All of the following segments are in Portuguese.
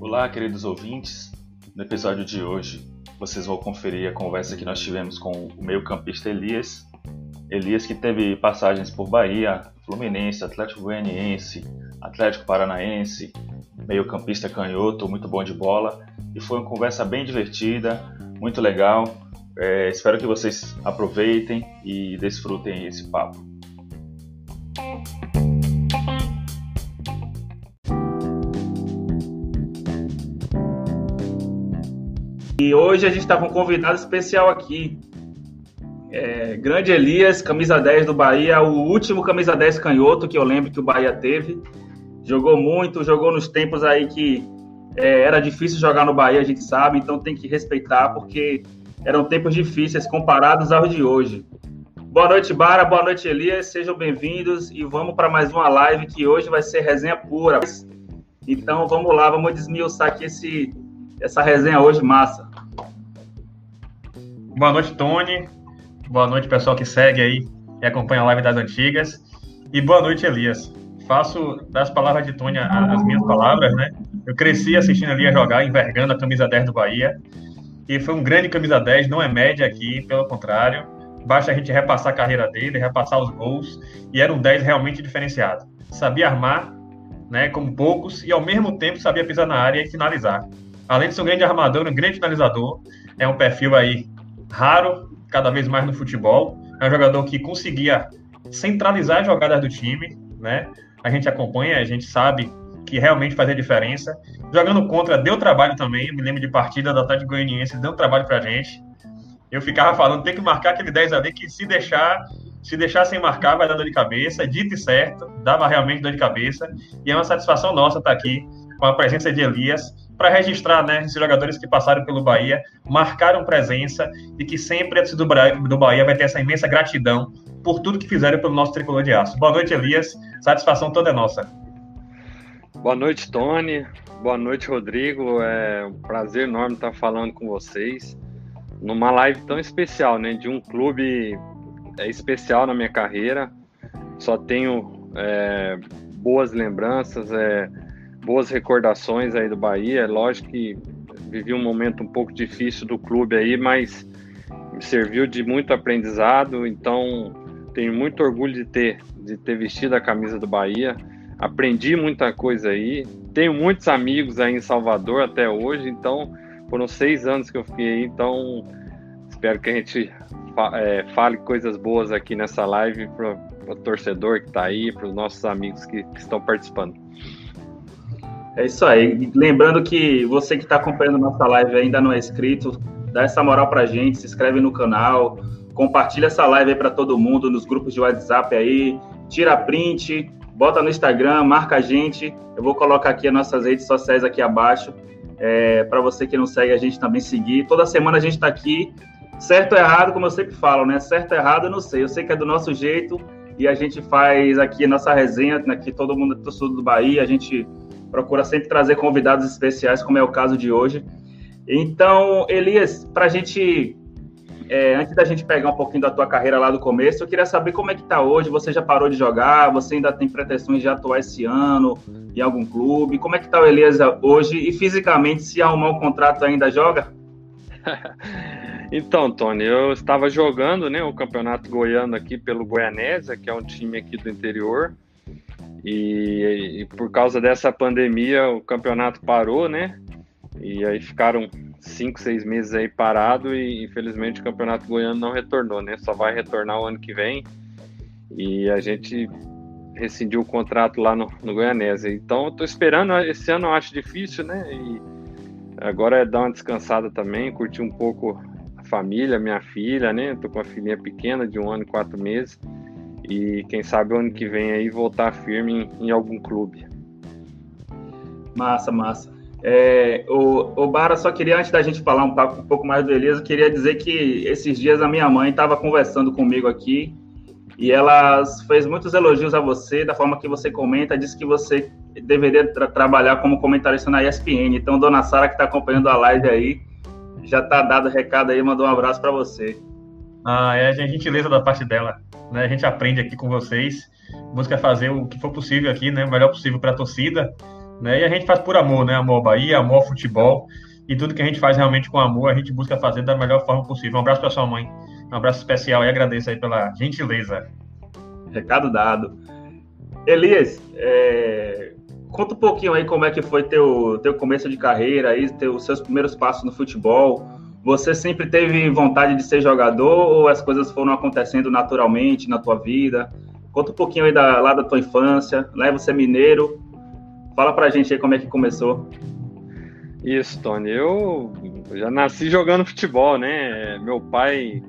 Olá, queridos ouvintes. No episódio de hoje, vocês vão conferir a conversa que nós tivemos com o meio-campista Elias. Elias que teve passagens por Bahia, Fluminense, Atlético Goianiense, Atlético Paranaense, meio-campista canhoto, muito bom de bola. E foi uma conversa bem divertida, muito legal. É, espero que vocês aproveitem e desfrutem esse papo. E hoje a gente está com um convidado especial aqui. É, grande Elias, camisa 10 do Bahia, o último camisa 10 canhoto que eu lembro que o Bahia teve. Jogou muito, jogou nos tempos aí que é, era difícil jogar no Bahia, a gente sabe, então tem que respeitar, porque eram tempos difíceis comparados aos de hoje. Boa noite, Bara, boa noite, Elias, sejam bem-vindos e vamos para mais uma live que hoje vai ser resenha pura. Então vamos lá, vamos desmiuçar aqui esse, essa resenha hoje massa. Boa noite, Tony. Boa noite, pessoal que segue aí e acompanha a live das antigas. E boa noite, Elias. Faço das palavras de Tony as minhas palavras, né? Eu cresci assistindo Elias jogar, envergando a camisa 10 do Bahia. E foi um grande camisa 10, não é média aqui, pelo contrário. Basta a gente repassar a carreira dele, repassar os gols. E era um 10 realmente diferenciado. Sabia armar, né, como poucos, e ao mesmo tempo sabia pisar na área e finalizar. Além de ser um grande armador, um grande finalizador, é um perfil aí raro, cada vez mais no futebol. É um jogador que conseguia centralizar as jogadas do time, né? A gente acompanha, a gente sabe que realmente fazia diferença. Jogando contra, deu trabalho também. Eu me lembro de partida da Atlético Goianiense, deu trabalho pra gente. Eu ficava falando, tem que marcar aquele 10 ali, que se deixar, se deixar sem marcar, vai dar dor de cabeça. Dito e certo, dava realmente dor de cabeça. E é uma satisfação nossa estar aqui com a presença de Elias, para registrar né, esses jogadores que passaram pelo Bahia, marcaram presença e que sempre a do Bahia vai ter essa imensa gratidão por tudo que fizeram pelo nosso tricolor de aço. Boa noite, Elias. Satisfação toda é nossa. Boa noite, Tony. Boa noite, Rodrigo. É um prazer enorme estar falando com vocês numa live tão especial, né? De um clube é, especial na minha carreira. Só tenho é, boas lembranças. É, boas recordações aí do Bahia. Lógico que vivi um momento um pouco difícil do clube aí, mas me serviu de muito aprendizado. Então, tenho muito orgulho de ter, de ter vestido a camisa do Bahia. Aprendi muita coisa aí. Tenho muitos amigos aí em Salvador até hoje. Então, foram seis anos que eu fiquei aí. Então, espero que a gente é, fale coisas boas aqui nessa live para o torcedor que está aí, para os nossos amigos que, que estão participando. É isso aí. Lembrando que você que está acompanhando nossa live ainda não é inscrito, dá essa moral pra gente, se inscreve no canal, compartilha essa live aí para todo mundo nos grupos de WhatsApp aí, tira print, bota no Instagram, marca a gente. Eu vou colocar aqui as nossas redes sociais aqui abaixo, é, para você que não segue a gente também seguir. Toda semana a gente está aqui, certo ou errado, como eu sempre falo, né? Certo ou errado eu não sei, eu sei que é do nosso jeito e a gente faz aqui a nossa resenha, aqui todo mundo do sul do Bahia, a gente procura sempre trazer convidados especiais, como é o caso de hoje. Então, Elias, para a gente, é, antes da gente pegar um pouquinho da tua carreira lá do começo, eu queria saber como é que está hoje. Você já parou de jogar? Você ainda tem pretensões de atuar esse ano em algum clube? Como é que está o Elias hoje? E fisicamente, se arrumar um contrato, ainda joga? Então, Tony, eu estava jogando né, o campeonato goiano aqui pelo Goianésia, que é um time aqui do interior. E, e, por causa dessa pandemia o campeonato parou, né? E aí ficaram cinco, seis meses aí parado e infelizmente o campeonato goiano não retornou, né? Só vai retornar o ano que vem. E a gente rescindiu o contrato lá no, no. Então eu tô esperando, esse ano eu acho difícil, né? E agora é dar uma descansada também, curtir um pouco a família, minha filha, né? tô com uma filhinha pequena de um ano e quatro meses e quem sabe o ano que vem aí voltar firme em, em algum clube. Massa, massa. É, o, o Bara, só queria, antes da gente falar um, um pouco mais do Elisa, queria dizer que esses dias a minha mãe estava conversando comigo aqui e ela fez muitos elogios a você, da forma que você comenta, disse que você deveria tra trabalhar como comentarista na ESPN. Então, dona Sara, que está acompanhando a live aí, já está dado o recado aí, mandou um abraço para você. Ah, é a gentileza da parte dela. Né? A gente aprende aqui com vocês, busca fazer o que for possível aqui, né? O melhor possível para a torcida, né? E a gente faz por amor, né? Amor Bahia, amor futebol. E tudo que a gente faz realmente com amor, a gente busca fazer da melhor forma possível. Um abraço para sua mãe. Um abraço especial e agradeço aí pela gentileza. Recado dado. Elias, é... conta um pouquinho aí como é que foi teu, teu começo de carreira, aí, teus seus primeiros passos no futebol. Você sempre teve vontade de ser jogador ou as coisas foram acontecendo naturalmente na tua vida? Conta um pouquinho aí da, lá da tua infância, lá você é mineiro. Fala pra gente aí como é que começou. Isso, Tony. Eu já nasci jogando futebol, né? Meu pai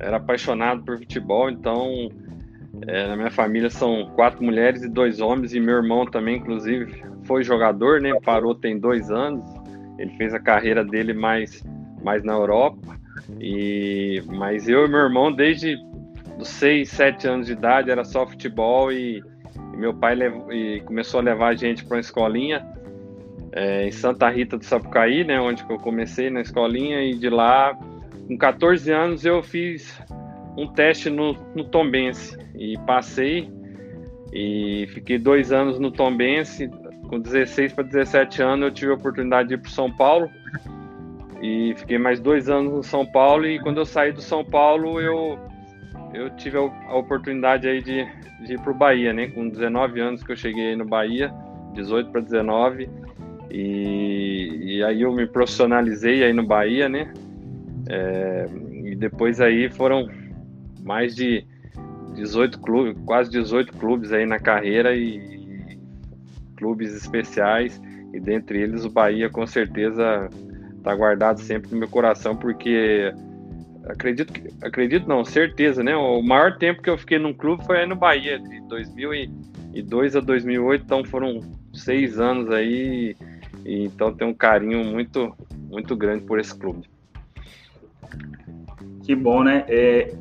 era apaixonado por futebol, então é, na minha família são quatro mulheres e dois homens, e meu irmão também, inclusive, foi jogador, né? Parou tem dois anos. Ele fez a carreira dele mais, mais na Europa. E, mas eu e meu irmão, desde seis, sete anos de idade, era só futebol e, e meu pai e começou a levar a gente para uma escolinha é, em Santa Rita do Sapucaí, né? Onde eu comecei na escolinha e de lá, com 14 anos, eu fiz um teste no, no Tombense e passei e fiquei dois anos no Tombense. Com 16 para 17 anos, eu tive a oportunidade de ir para São Paulo e fiquei mais dois anos no São Paulo. E quando eu saí do São Paulo, eu, eu tive a oportunidade aí de, de ir para o Bahia, né? Com 19 anos que eu cheguei no Bahia, 18 para 19. E, e aí eu me profissionalizei aí no Bahia, né? É, e depois aí foram mais de 18 clubes, quase 18 clubes aí na carreira e clubes especiais e dentre eles o Bahia com certeza está guardado sempre no meu coração porque acredito acredito não, certeza, né? O maior tempo que eu fiquei num clube foi no Bahia de 2002 a 2008, então foram seis anos aí e então tem um carinho muito muito grande por esse clube. Que bom, né? É,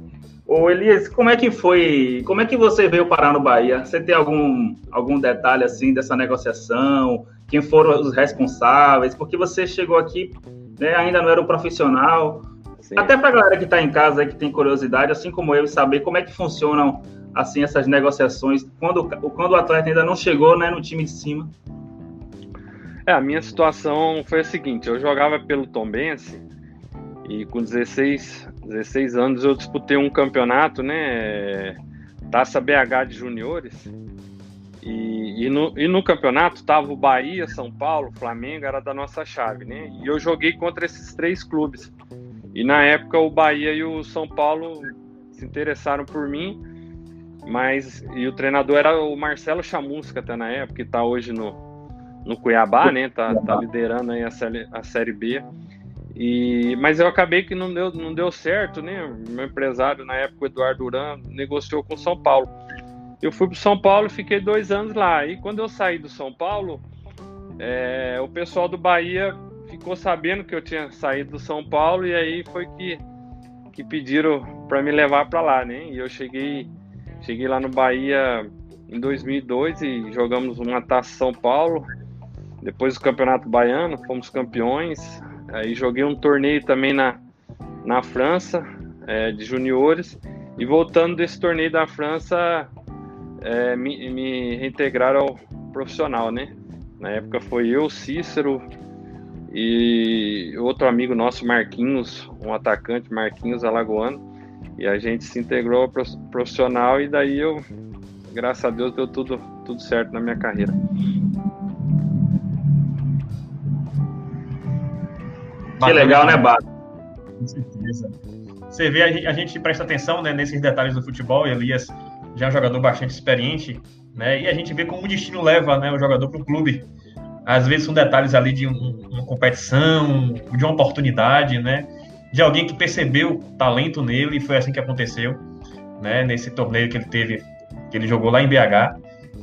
Ô Elias, como é que foi? Como é que você veio parar no Bahia? Você tem algum, algum detalhe assim dessa negociação? Quem foram os responsáveis? Porque você chegou aqui, né, ainda não era um profissional. Sim. Até para a galera que está em casa que tem curiosidade, assim como eu, saber como é que funcionam assim essas negociações quando, quando o atleta ainda não chegou, né, no time de cima. É, a minha situação foi a seguinte: eu jogava pelo Tombense e com 16, 16 anos eu disputei um campeonato, né? Taça BH de juniores. E, e, no, e no campeonato tava o Bahia, São Paulo, Flamengo, era da nossa chave, né? E eu joguei contra esses três clubes. E na época o Bahia e o São Paulo se interessaram por mim, mas e o treinador era o Marcelo Chamusca até na época, que tá hoje no, no Cuiabá, né? Tá, tá liderando aí a série, a série B. E, mas eu acabei que não deu, não deu certo, né? Meu empresário na época, o Eduardo Duran, negociou com São Paulo. Eu fui para São Paulo e fiquei dois anos lá. E quando eu saí do São Paulo, é, o pessoal do Bahia ficou sabendo que eu tinha saído do São Paulo e aí foi que, que pediram para me levar para lá, né? E eu cheguei, cheguei lá no Bahia em 2002 e jogamos uma taça São Paulo. Depois do Campeonato Baiano, fomos campeões. Aí joguei um torneio também na, na França, é, de juniores. E voltando desse torneio da França, é, me, me reintegraram ao profissional, né? Na época foi eu, Cícero e outro amigo nosso, Marquinhos, um atacante, Marquinhos Alagoano. E a gente se integrou ao profissional e daí eu, graças a Deus, deu tudo, tudo certo na minha carreira. Que legal, né, Bato? Com certeza. Você vê, a gente, a gente presta atenção né, nesses detalhes do futebol, Elias já é um jogador bastante experiente, né? E a gente vê como o destino leva né, o jogador para o clube. Às vezes são detalhes ali de um, uma competição, de uma oportunidade, né? De alguém que percebeu talento nele e foi assim que aconteceu, né? Nesse torneio que ele teve, que ele jogou lá em BH,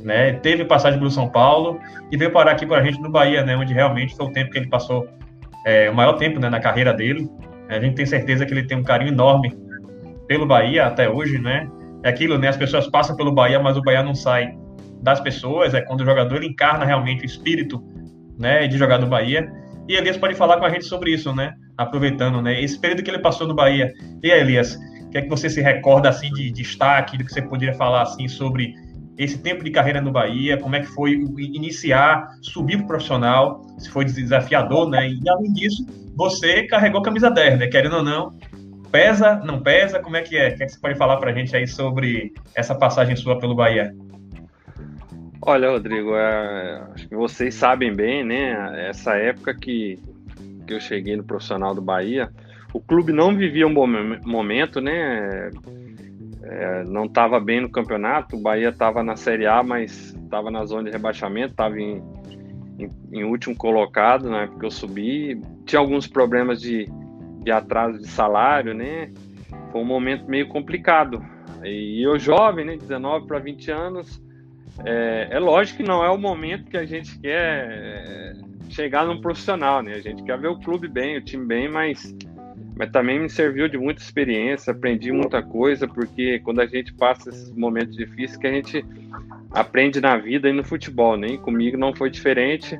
né? Teve passagem pelo São Paulo e veio parar aqui com a gente no Bahia, né? Onde realmente foi o tempo que ele passou é, o maior tempo né, na carreira dele. A gente tem certeza que ele tem um carinho enorme pelo Bahia até hoje, né? É aquilo, né? As pessoas passam pelo Bahia, mas o Bahia não sai das pessoas. É quando o jogador encarna realmente o espírito, né, de jogar no Bahia. E Elias pode falar com a gente sobre isso, né? Aproveitando, né? Esse período que ele passou no Bahia. E aí, Elias, O que é que você se recorda assim de destaque, do que você poderia falar assim sobre esse tempo de carreira no Bahia, como é que foi iniciar, subir para o profissional, se foi desafiador, né? E além disso, você carregou a camisa 10, né? Querendo ou não, pesa, não pesa? Como é que é? O que, é que você pode falar para a gente aí sobre essa passagem sua pelo Bahia? Olha, Rodrigo, é, acho que vocês sabem bem, né? Essa época que, que eu cheguei no profissional do Bahia, o clube não vivia um bom momento, né? é, não estava bem no campeonato. O Bahia estava na Série A, mas estava na zona de rebaixamento, estava em, em, em, último colocado na época que eu subi. Tinha alguns problemas de, de atraso de salário, né? Foi um momento meio complicado. E eu jovem, né, 19 para 20 anos, é, é, lógico que não é o momento que a gente quer é, chegar num profissional, né? A gente quer ver o clube bem, o time bem, mas mas também me serviu de muita experiência, aprendi muita coisa, porque quando a gente passa esses momentos difíceis, que a gente aprende na vida e no futebol, né? Comigo não foi diferente,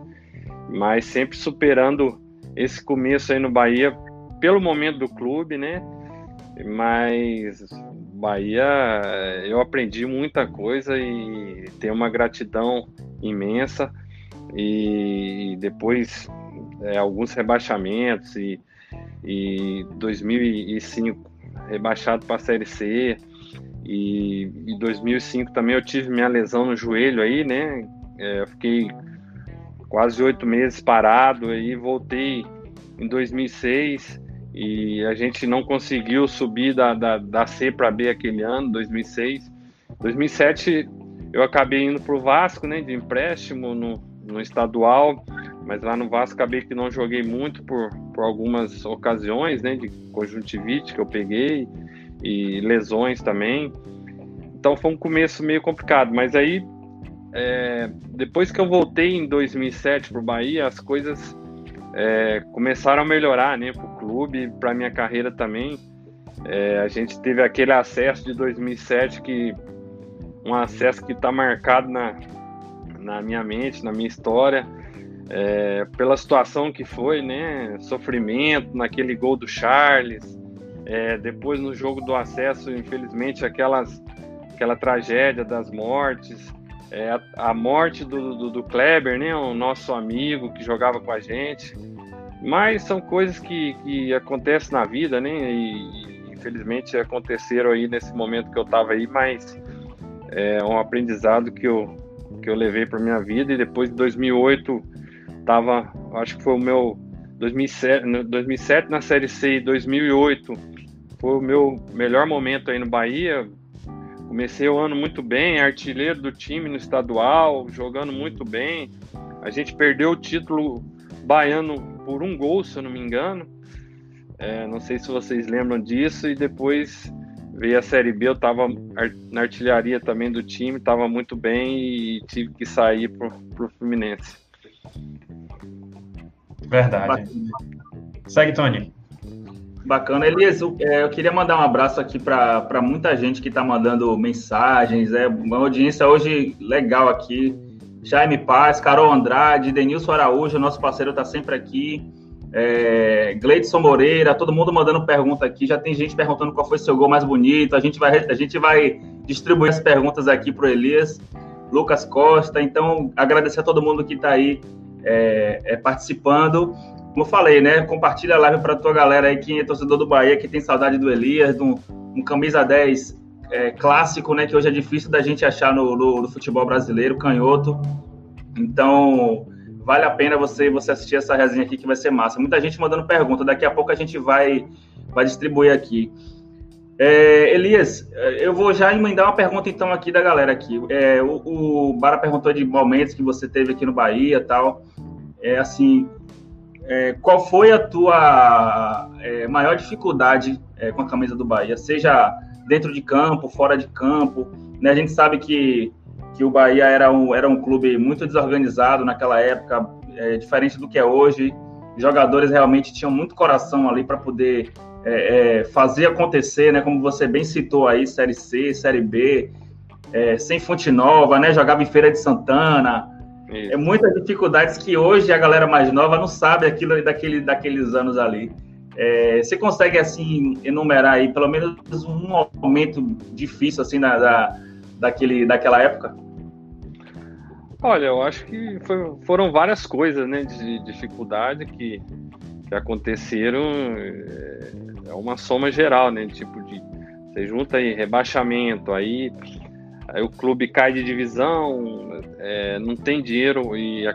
mas sempre superando esse começo aí no Bahia, pelo momento do clube, né? Mas Bahia, eu aprendi muita coisa e tenho uma gratidão imensa. E depois é, alguns rebaixamentos e e 2005 rebaixado para a Série C e em 2005 também eu tive minha lesão no joelho aí, né? É, fiquei quase oito meses parado aí voltei em 2006 e a gente não conseguiu subir da, da, da C para B aquele ano, 2006. 2007 eu acabei indo para o Vasco, né, de empréstimo no, no estadual mas lá no Vasco acabei que não joguei muito por, por algumas ocasiões, né, de conjuntivite que eu peguei e lesões também. Então foi um começo meio complicado, mas aí é, depois que eu voltei em 2007 para o Bahia, as coisas é, começaram a melhorar, né, o clube, para minha carreira também. É, a gente teve aquele acesso de 2007 que um acesso que está marcado na, na minha mente, na minha história é, pela situação que foi, né? Sofrimento naquele gol do Charles, é, depois no jogo do acesso, infelizmente, aquelas, aquela tragédia das mortes, é, a, a, morte do, do, do, Kleber, né? O nosso amigo que jogava com a gente. Mas são coisas que, que acontecem na vida, né? E, e infelizmente aconteceram aí nesse momento que eu estava aí, mas é um aprendizado que eu, que eu levei para minha vida. E depois de 2008 tava, acho que foi o meu 2007, 2007 na Série C e 2008 foi o meu melhor momento aí no Bahia. Comecei o ano muito bem, artilheiro do time no estadual, jogando muito bem. A gente perdeu o título baiano por um gol, se eu não me engano. É, não sei se vocês lembram disso. E depois veio a Série B, eu estava na artilharia também do time, estava muito bem e tive que sair para o Fluminense. Verdade. Bacana. Segue, Tony. Bacana. Elias, eu, é, eu queria mandar um abraço aqui para muita gente que está mandando mensagens. É uma audiência hoje legal aqui. Jaime Paz, Carol Andrade, Denilson Araújo, nosso parceiro está sempre aqui. É, Gleidson Moreira, todo mundo mandando pergunta aqui. Já tem gente perguntando qual foi seu gol mais bonito. A gente vai, a gente vai distribuir as perguntas aqui para o Elias. Lucas Costa. Então, agradecer a todo mundo que está aí é, é, participando. Como eu falei, né? Compartilha a live para tua galera aí que é torcedor do Bahia, que tem saudade do Elias, de um, um camisa 10 é, clássico, né? Que hoje é difícil da gente achar no, no, no, futebol brasileiro, canhoto. Então, vale a pena você, você assistir essa resenha aqui que vai ser massa. Muita gente mandando pergunta, daqui a pouco a gente vai, vai distribuir aqui. É, Elias, eu vou já emendar uma pergunta então aqui da galera aqui. É, o, o Bara perguntou de momentos que você teve aqui no Bahia tal. É assim, é, qual foi a tua é, maior dificuldade é, com a camisa do Bahia? Seja dentro de campo, fora de campo. Né? A gente sabe que, que o Bahia era um, era um clube muito desorganizado naquela época, é, diferente do que é hoje. Os jogadores realmente tinham muito coração ali para poder é, é, fazer acontecer, né? Como você bem citou aí, Série C, Série B, é, sem fonte nova, né? Jogava em Feira de Santana. Isso. É muitas dificuldades que hoje a galera mais nova não sabe aquilo daquele, daqueles anos ali. É, você consegue, assim, enumerar aí pelo menos um momento difícil, assim, da, da, daquele, daquela época? Olha, eu acho que foi, foram várias coisas, né, de dificuldade que, que aconteceram. É, é uma soma geral, né, tipo de você junta aí rebaixamento, aí, aí o clube cai de divisão, é, não tem dinheiro e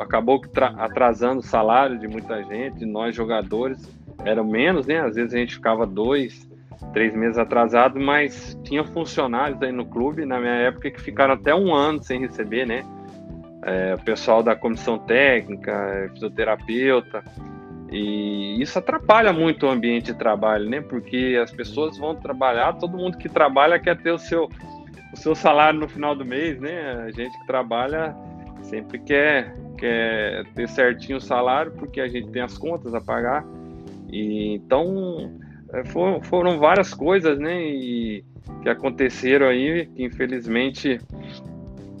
acabou atrasando o salário de muita gente, nós jogadores eram menos, né? Às vezes a gente ficava dois, três meses atrasado, mas tinha funcionários aí no clube na minha época que ficaram até um ano sem receber, né? É, o pessoal da comissão técnica, fisioterapeuta, e isso atrapalha muito o ambiente de trabalho, né? Porque as pessoas vão trabalhar, todo mundo que trabalha quer ter o seu, o seu salário no final do mês, né? A gente que trabalha sempre quer, quer ter certinho o salário, porque a gente tem as contas a pagar. E então é, foram, foram várias coisas, né? E, que aconteceram aí, que infelizmente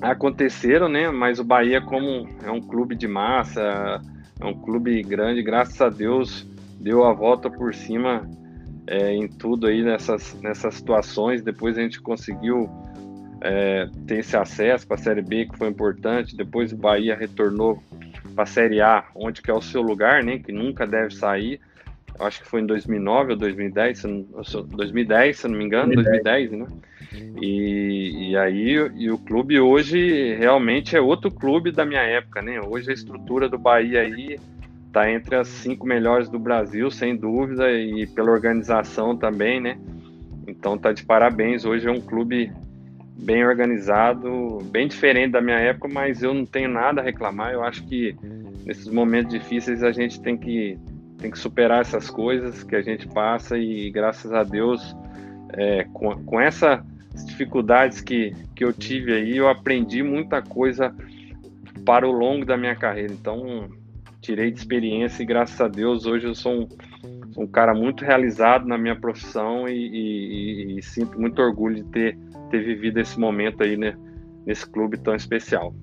aconteceram, né? Mas o Bahia, como é um clube de massa, é um clube grande, graças a Deus, deu a volta por cima é, em tudo aí nessas, nessas situações. Depois a gente conseguiu é, ter esse acesso para a Série B, que foi importante. Depois o Bahia retornou para a Série A, onde que é o seu lugar, né? Que nunca deve sair acho que foi em 2009 ou 2010, 2010, se não me engano, 2010, 2010 né? E, e aí e o clube hoje realmente é outro clube da minha época, né? Hoje a estrutura do Bahia aí tá entre as cinco melhores do Brasil, sem dúvida, e pela organização também, né? Então tá de parabéns. Hoje é um clube bem organizado, bem diferente da minha época, mas eu não tenho nada a reclamar. Eu acho que nesses momentos difíceis a gente tem que tem que superar essas coisas que a gente passa e graças a Deus é, com, com essas dificuldades que, que eu tive aí eu aprendi muita coisa para o longo da minha carreira então tirei de experiência e graças a Deus hoje eu sou um, um cara muito realizado na minha profissão e, e, e, sinto muito orgulho de ter, ter vivido esse momento aí né, nesse clube tão especial.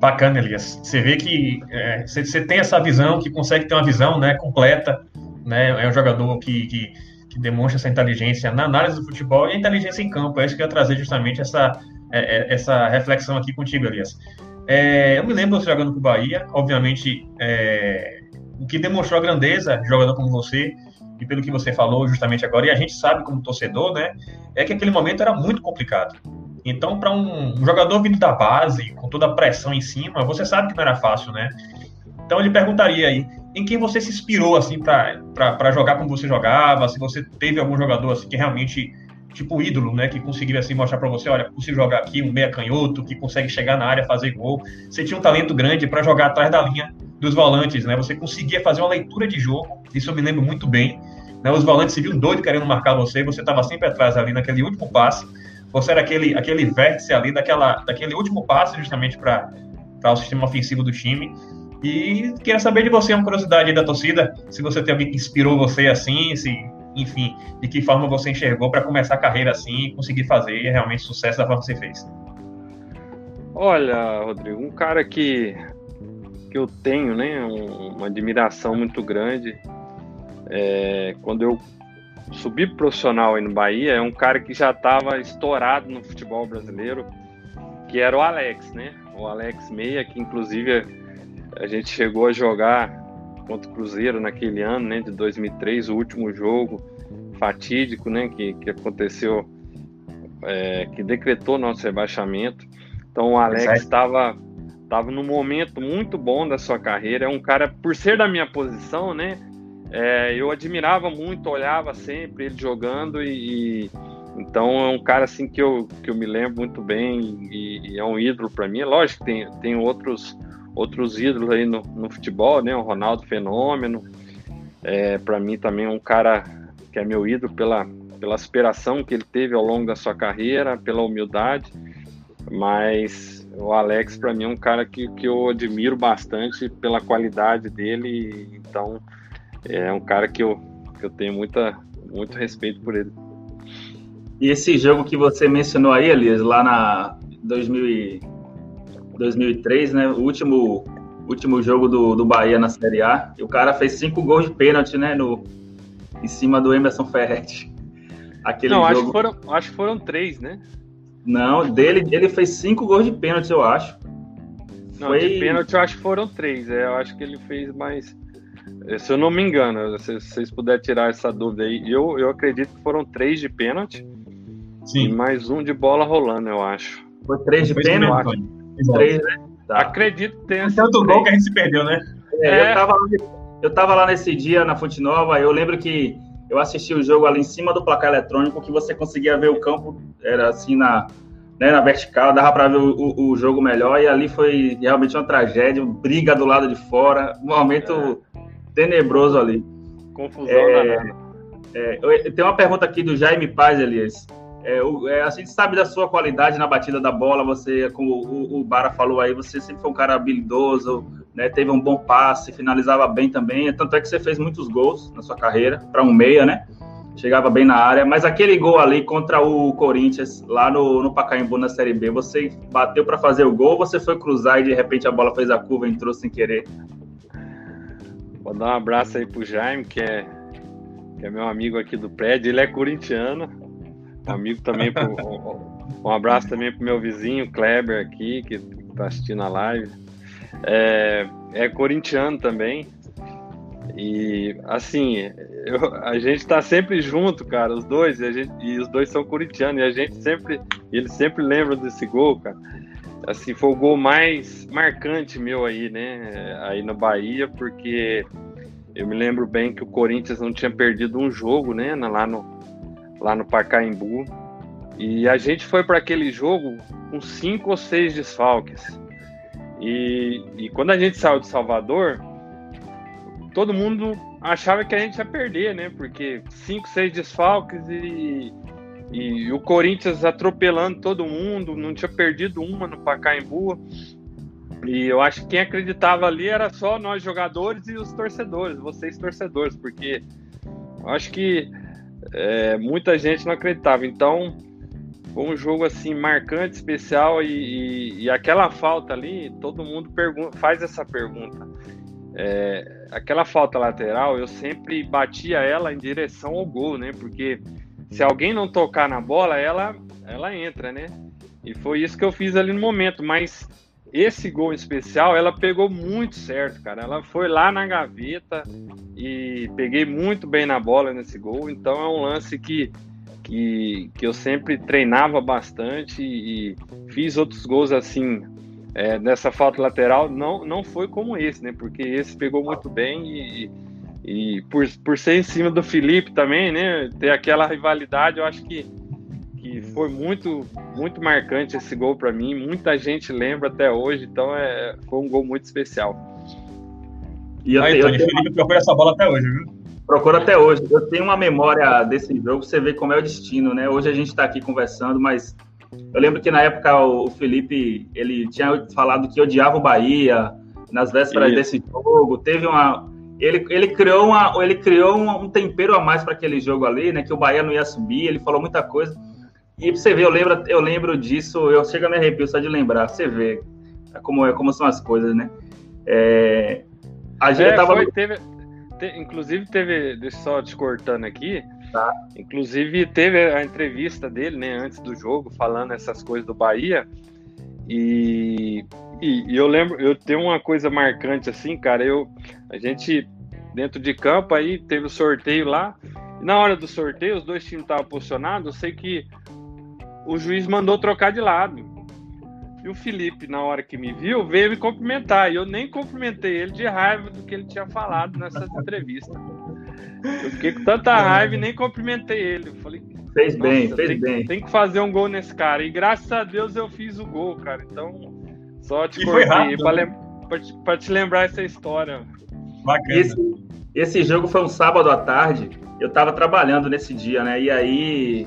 Bacana, Elias. Você vê que é, você, tem essa visão, que consegue ter uma visão né, completa, né? É um jogador que, que, que, demonstra essa inteligência na análise do futebol e a inteligência em campo. É isso que eu ia trazer justamente essa, é, é essa reflexão aqui contigo, Elias. É, eu me lembro você jogando com o Bahia, obviamente, é, o que demonstrou a grandeza, jogador como você, e pelo que você falou justamente agora, e a gente sabe como torcedor, né, é que aquele momento era muito complicado. Então, para um, jogador vindo da base, com toda a pressão em cima, você sabe que não era fácil, né? Então ele perguntaria aí, em quem você se inspirou assim para jogar como você jogava, se você teve algum jogador assim que realmente tipo ídolo, né, que conseguiria assim mostrar para você, olha, consigo jogar aqui um meia canhoto que consegue chegar na área, fazer gol. Você tinha um talento grande para jogar atrás da linha dos volantes, né? Você conseguia fazer uma leitura de jogo. Isso eu me lembro muito bem. Né? Os volantes se viam doido querendo marcar você, você estava sempre atrás ali naquele último passe você era aquele, aquele vértice ali daquela, daquele último passe justamente para o sistema ofensivo do time. E queria saber de você uma curiosidade da torcida, se você tem alguém que inspirou você assim, se, enfim, de que forma você enxergou para começar a carreira assim e conseguir fazer realmente sucesso da forma que você fez. Olha, Rodrigo, um cara que, que eu tenho, né, um, uma admiração muito grande, é, quando eu subir profissional aí no Bahia é um cara que já estava estourado no futebol brasileiro, que era o Alex, né? O Alex Meia, que inclusive a gente chegou a jogar contra o Cruzeiro naquele ano, né, de 2003, o último jogo fatídico, né, que, que aconteceu, é, que decretou nosso rebaixamento. Então o Alex estava estava num momento muito bom da sua carreira. É um cara, por ser da minha posição, né? É, eu admirava muito, olhava sempre ele jogando e, e, então é um cara assim que eu, que eu me lembro muito bem e, e é um ídolo para mim. Lógico que tem, tem outros outros ídolos aí no, no futebol, né? O Ronaldo Fenômeno, é, para mim também é um cara que é meu ídolo pela pela aspiração que ele teve ao longo da sua carreira, pela humildade, mas o Alex para mim é um cara que, que eu admiro bastante pela qualidade dele, então é um cara que eu, que eu tenho muita, muito respeito por ele. E esse jogo que você mencionou aí, Elias, lá na 2000 2003, né? O último último jogo do, do Bahia na Série A. E o cara fez cinco gols de pênalti, né? No, em cima do Emerson Ferretti. Aquele Não, jogo... acho, que foram, acho que foram três, né? Não, dele ele fez cinco gols de pênalti, eu acho. Não, Foi... de pênalti eu acho que foram três. É, eu acho que ele fez mais. Se eu não me engano, se vocês puderem tirar essa dúvida aí, eu, eu acredito que foram três de pênalti. Sim. E mais um de bola rolando, eu acho. Foi três de pênalti? Três, né? Tá. Acredito que tenha sido. Tanto gol que a gente se perdeu, né? É, é. Eu, tava, eu tava lá nesse dia na Fonte Nova, eu lembro que eu assisti o jogo ali em cima do placar eletrônico, que você conseguia ver o campo, era assim na, né, na vertical, dava para ver o, o, o, jogo melhor, e ali foi realmente uma tragédia, briga do lado de fora, um momento é. Tenebroso ali. Confusão, é, é, tem uma pergunta aqui do Jaime Paz, Elias. É, é, a gente sabe da sua qualidade na batida da bola, você, como o, o Bara falou aí, você sempre foi um cara habilidoso, né, teve um bom passe, finalizava bem também, tanto é que você fez muitos gols na sua carreira, para um meia, né? Chegava bem na área, mas aquele gol ali contra o Corinthians, lá no, no Pacaembu, na Série B, você bateu para fazer o gol, você foi cruzar e de repente a bola fez a curva e entrou sem querer? Vou dar um abraço aí pro Jaime, que é, que é meu amigo aqui do prédio, ele é corintiano, um amigo também, pro, um abraço também pro meu vizinho Kleber aqui, que tá assistindo a live. É, é corintiano também. E assim, eu, a gente tá sempre junto, cara, os dois, e, gente, e, os dois são corintianos, e a gente sempre, eles sempre lembram desse gol, cara. Assim, foi o gol mais marcante meu aí, né? Aí na Bahia, porque eu me lembro bem que o Corinthians não tinha perdido um jogo, né? Lá no, lá no Pacaembu. E a gente foi para aquele jogo com cinco ou seis desfalques. E, e quando a gente saiu de Salvador, todo mundo achava que a gente ia perder, né? Porque cinco, seis desfalques e, e o Corinthians atropelando todo mundo, não tinha perdido uma no Pacaembu. E eu acho que quem acreditava ali era só nós jogadores e os torcedores, vocês torcedores, porque eu acho que é, muita gente não acreditava. Então, foi um jogo assim marcante, especial e, e, e aquela falta ali, todo mundo pergunta, faz essa pergunta. É, aquela falta lateral, eu sempre batia ela em direção ao gol, né? Porque se alguém não tocar na bola, ela ela entra, né? E foi isso que eu fiz ali no momento, mas esse gol especial, ela pegou muito certo, cara. Ela foi lá na gaveta e peguei muito bem na bola nesse gol. Então é um lance que, que, que eu sempre treinava bastante e fiz outros gols assim é, nessa falta lateral. Não, não foi como esse, né? Porque esse pegou muito bem e, e por, por ser em cima do Felipe também, né? Ter aquela rivalidade, eu acho que que foi muito, muito marcante esse gol para mim. Muita gente lembra até hoje, então é, foi um gol muito especial. E eu, tenho... Felipe procura essa bola até hoje, viu? Procura até hoje. Eu tenho uma memória desse jogo, você vê como é o destino, né? Hoje a gente está aqui conversando, mas eu lembro que na época o Felipe ele tinha falado que odiava o Bahia nas vésperas Isso. desse jogo. Teve uma ele, ele criou, uma, ele criou um, tempero a mais para aquele jogo ali, né? Que o Bahia não ia subir. Ele falou muita coisa. E pra você ver, eu lembro, eu lembro disso, eu chego a me arrepio só de lembrar, você vê como, é, como são as coisas, né? É, a gente é, tava. Foi, teve, te, inclusive teve, deixa só te cortando aqui. Tá. Inclusive teve a entrevista dele, né, antes do jogo, falando essas coisas do Bahia. E, e, e eu lembro, eu tenho uma coisa marcante assim, cara. Eu, a gente dentro de campo aí teve o sorteio lá. E na hora do sorteio, os dois times estavam posicionados. Eu sei que o juiz mandou trocar de lado. E o Felipe, na hora que me viu, veio me cumprimentar. E eu nem cumprimentei ele de raiva do que ele tinha falado nessa entrevista. Eu fiquei com tanta raiva e nem cumprimentei ele. Eu falei, fez bem, fez tem, bem. Tem que fazer um gol nesse cara. E graças a Deus eu fiz o gol, cara. Então, só te cortei para né? te, pra te lembrar essa história. Bacana. Esse, esse jogo foi um sábado à tarde. Eu tava trabalhando nesse dia, né? E aí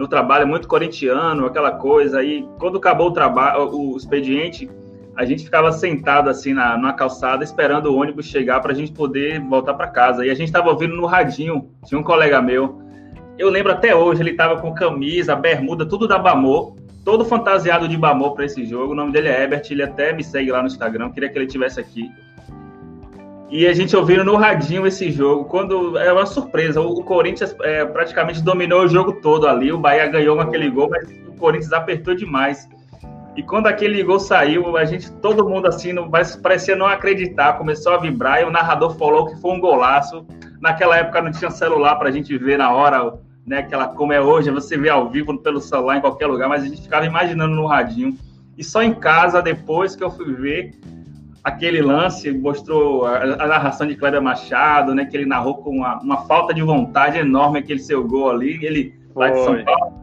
no trabalho, muito corintiano, aquela coisa. Aí, quando acabou o trabalho, o expediente, a gente ficava sentado assim na, na calçada, esperando o ônibus chegar para a gente poder voltar para casa. E a gente estava ouvindo no radinho, tinha um colega meu. Eu lembro até hoje, ele estava com camisa, bermuda, tudo da Bamor, todo fantasiado de Bamor para esse jogo. O nome dele é Herbert, ele até me segue lá no Instagram, queria que ele tivesse aqui. E a gente ouvindo no radinho esse jogo, quando é uma surpresa, o, Corinthians é, praticamente dominou o jogo todo ali, o Bahia ganhou com aquele gol, mas o Corinthians apertou demais. E quando aquele gol saiu, a gente, todo mundo assim, não, parecia não acreditar, começou a vibrar e o narrador falou que foi um golaço. Naquela época não tinha celular para a gente ver na hora, né? Aquela como é hoje, você vê ao vivo pelo celular em qualquer lugar, mas a gente ficava imaginando no radinho. E só em casa, depois que eu fui ver aquele lance, mostrou a, a narração de Kleber Machado, né? Que ele narrou com uma, uma falta de vontade enorme aquele seu gol ali. Ele lá de São Paulo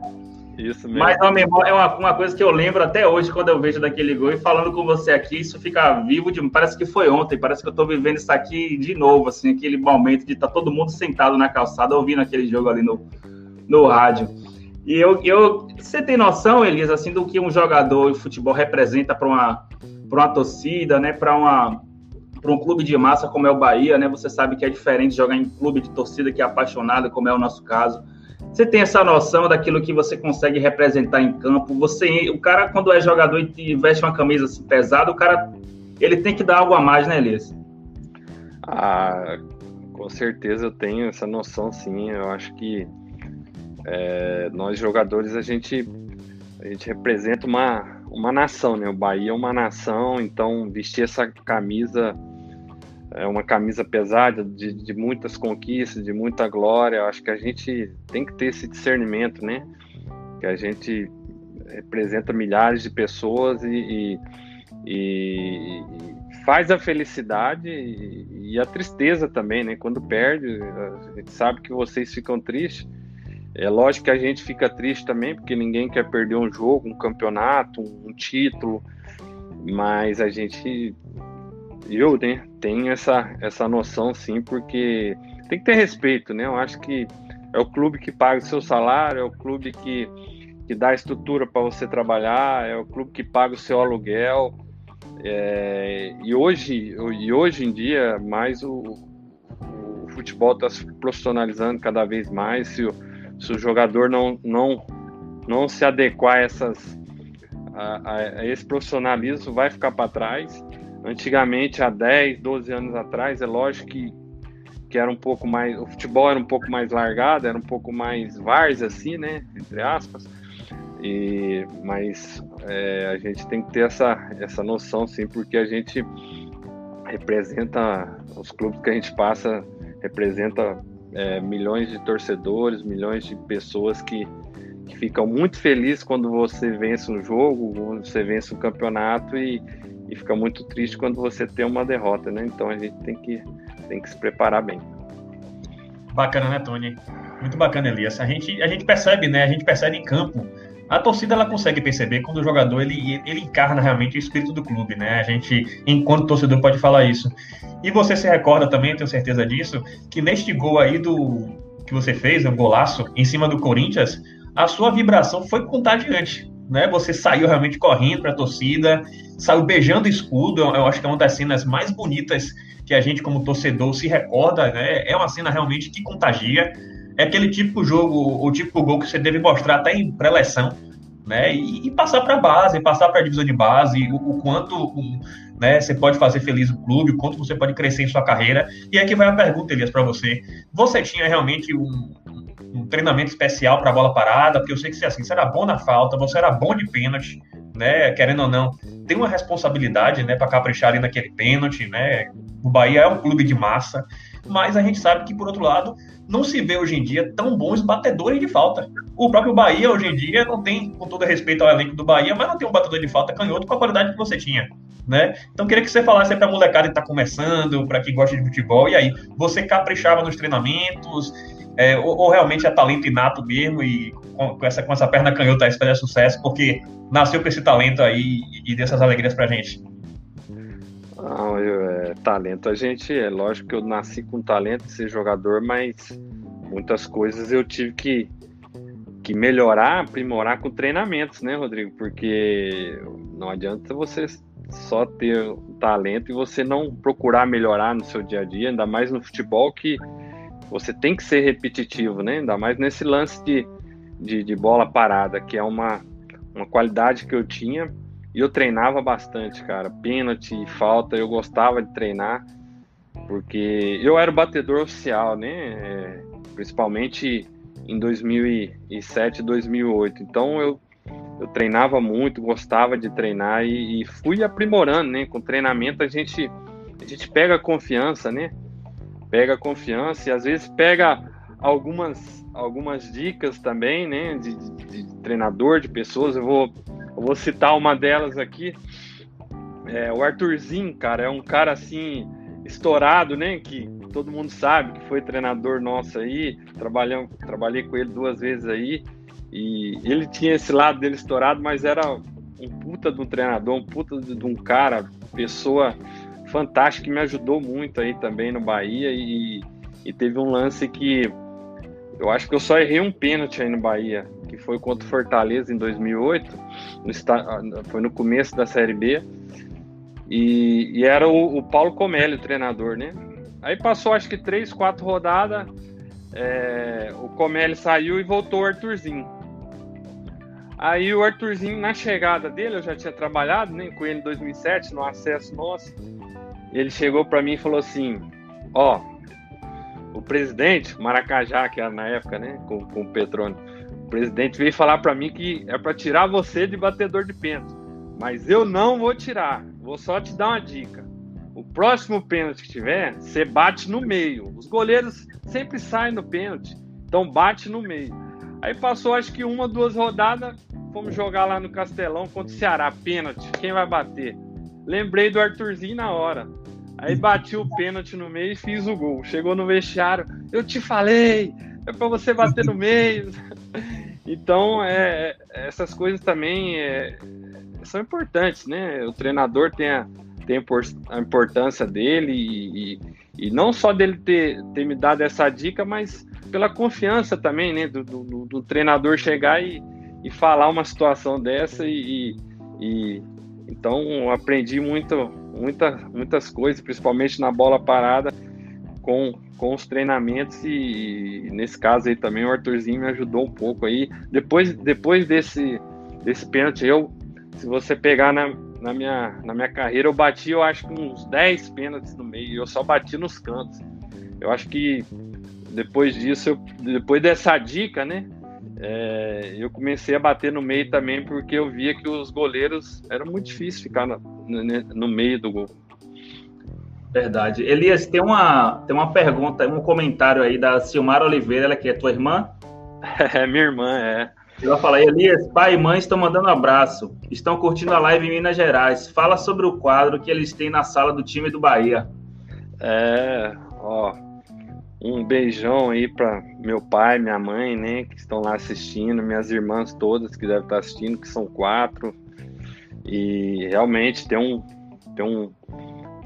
isso mesmo. Mas a memória é uma, uma, coisa que eu lembro até hoje quando eu vejo daquele gol e falando com você aqui, isso fica vivo de parece que foi ontem, parece que eu tô vivendo isso aqui de novo, assim, aquele momento de estar tá todo mundo sentado na calçada ouvindo aquele jogo ali no, no rádio. E eu, eu, você tem noção, Elias, assim, do que um jogador de futebol representa para uma, uma torcida, né, para uma para um clube de massa como é o Bahia, né? Você sabe que é diferente jogar em clube de torcida que é apaixonada, como é o nosso caso. Você tem essa noção daquilo que você consegue representar em campo. Você, o cara quando é jogador e veste uma camisa assim, pesada, o cara ele tem que dar algo a mais, né, Elias? Ah, com certeza eu tenho essa noção, sim. Eu acho que é, nós jogadores a gente a gente representa uma uma nação, né? O Bahia é uma nação, então vestir essa camisa é uma camisa pesada de, de, muitas conquistas, de muita glória. Acho que a gente tem que ter esse discernimento, né? Que a gente representa milhares de pessoas e, e, e faz a felicidade e, e, a tristeza também, né? Quando perde, a gente sabe que vocês ficam tristes. É lógico que a gente fica triste também, porque ninguém quer perder um jogo, um campeonato, um título, mas a gente eu né, tenho essa, essa noção sim, porque tem que ter respeito, né? Eu acho que é o clube que paga o seu salário, é o clube que, que dá estrutura para você trabalhar, é o clube que paga o seu aluguel. É, e, hoje, e hoje em dia, mais o, o futebol está se profissionalizando cada vez mais. Se o, se o jogador não, não, não se adequar a, essas, a, a esse profissionalismo, vai ficar para trás. Antigamente, há 10, 12 anos atrás, é lógico que, que era um pouco mais. O futebol era um pouco mais largado, era um pouco mais vars, assim, né? Entre aspas. E, mas é, a gente tem que ter essa, essa noção, sim, porque a gente representa os clubes que a gente passa, representa é, milhões de torcedores, milhões de pessoas que, que ficam muito felizes quando você vence um jogo, quando você vence um campeonato e, e fica muito triste quando você tem uma derrota, né? Então a gente tem que, tem que se preparar bem. Bacana, né, Tony? Muito bacana, Elias. A gente, a gente percebe, né? A gente percebe em campo. A torcida ela consegue perceber quando o jogador ele, ele encarna realmente o espírito do clube, né? A gente, enquanto torcedor, pode falar isso. E você se recorda também, tenho certeza disso, que neste gol aí do que você fez, um golaço em cima do Corinthians, a sua vibração foi contagiante né? Você saiu realmente correndo para a torcida, saiu beijando o escudo. Eu acho que é uma das cenas mais bonitas que a gente, como torcedor, se recorda, né? É uma cena realmente que contagia. É aquele tipo de jogo, o tipo de gol que você deve mostrar até em pré-eleção, né? E, e passar para a base, passar para a divisão de base, o, o quanto né, você pode fazer feliz o clube, o quanto você pode crescer em sua carreira. E aqui vai a pergunta, Elias, para você. Você tinha realmente um, um treinamento especial para bola parada, porque eu sei que você, assim, você era bom na falta, você era bom de pênalti, né? Querendo ou não, tem uma responsabilidade, né, para caprichar ali naquele pênalti, né? O Bahia é um clube de massa, mas a gente sabe que, por outro lado, não se vê hoje em dia tão bons batedores de falta. O próprio Bahia, hoje em dia, não tem, com todo respeito ao elenco do Bahia, mas não tem um batedor de falta canhoto com a qualidade que você tinha. Né? Então queria que você falasse para a molecada que está começando, para quem gosta de futebol, e aí, você caprichava nos treinamentos, é, ou, ou, realmente é talento inato mesmo e com, com, essa, com essa perna canhota aí fazer sucesso, porque nasceu com esse talento aí e, e dessas alegrias pra gente? Não, eu, é, talento a gente, é lógico que eu nasci com talento de ser jogador, mas muitas coisas eu tive que, que melhorar, aprimorar com treinamentos, né, Rodrigo? Porque não adianta você só ter talento e você não procurar melhorar no seu dia a dia, ainda mais no futebol que você tem que ser repetitivo, né? Ainda mais nesse lance de, de, de bola parada, que é uma, uma qualidade que eu tinha e eu treinava bastante, cara. Pênalti, falta, eu gostava de treinar, porque eu era o batedor oficial, né? É, principalmente em 2007, 2008. Então eu, eu treinava muito, gostava de treinar e, e fui aprimorando, né? Com treinamento a gente, a gente pega confiança, né? Pega confiança e às vezes pega algumas, algumas dicas também, né? De, de, de treinador, de pessoas. Eu vou eu vou citar uma delas aqui. É, o Arthurzinho, cara, é um cara assim estourado, né? Que todo mundo sabe que foi treinador nosso aí. Trabalhamos, trabalhei com ele duas vezes aí. E ele tinha esse lado dele estourado, mas era um puta de um treinador, um puta de um cara, pessoa fantástica que me ajudou muito aí também no Bahia. E, e teve um lance que eu acho que eu só errei um pênalti aí no Bahia, que foi contra o Fortaleza em 2008 no, foi no começo da Série B, e, e era o, o, Paulo Comelli, o treinador, né? Aí passou acho que três, quatro rodadas, é, o Comelli saiu e voltou o Arthurzinho. Aí o Arthurzinho, na chegada dele, eu já tinha trabalhado né, com ele em 2007, no acesso nosso, ele chegou para mim e falou assim, ó, o presidente, Maracajá, que era na época, né, com, com o Petrone, o presidente veio falar para mim que é para tirar você de batedor de pênalti. Mas eu não vou tirar. Vou só te dar uma dica. O próximo pênalti que tiver, você bate no meio. Os goleiros sempre saem no pênalti. Então bate no meio. Aí passou acho que uma, duas rodadas. Fomos jogar lá no Castelão contra o Ceará. Pênalti. Quem vai bater? Lembrei do Arthurzinho na hora. Aí bati o pênalti no meio e fiz o gol. Chegou no vestiário. Eu te falei, é para você bater no meio. Então, é, essas coisas também é, são importantes, né? O treinador tem a, tem a importância dele e, e, e, não só dele ter, ter me dado essa dica, mas pela confiança também, né? Do, do, do treinador chegar e, e falar uma situação dessa e, e então aprendi muito, muita, muitas coisas, principalmente na bola parada com, com os treinamentos e, e, nesse caso aí também o Arthurzinho me ajudou um pouco aí. Depois, depois desse, desse pênalti, eu, se você pegar na, na, minha, na minha carreira, eu bati, eu acho que uns 10 pênaltis no meio, eu só bati nos cantos. Eu acho que depois disso, eu, depois dessa dica, né, é, eu comecei a bater no meio também, porque eu via que os goleiros era muito difícil ficar no, no, no meio do gol. Verdade. Elias, tem uma, tem uma pergunta, um comentário aí da Silmar Oliveira, ela que é tua irmã? É, minha irmã, é. Ela fala, Elias, pai e mãe estão mandando um abraço. Estão curtindo a live em Minas Gerais. Fala sobre o quadro que eles têm na sala do time do Bahia. É, ó, um beijão aí para meu pai, minha mãe, né, que estão lá assistindo, minhas irmãs todas que devem estar assistindo, que são quatro. E realmente tem um, tem um,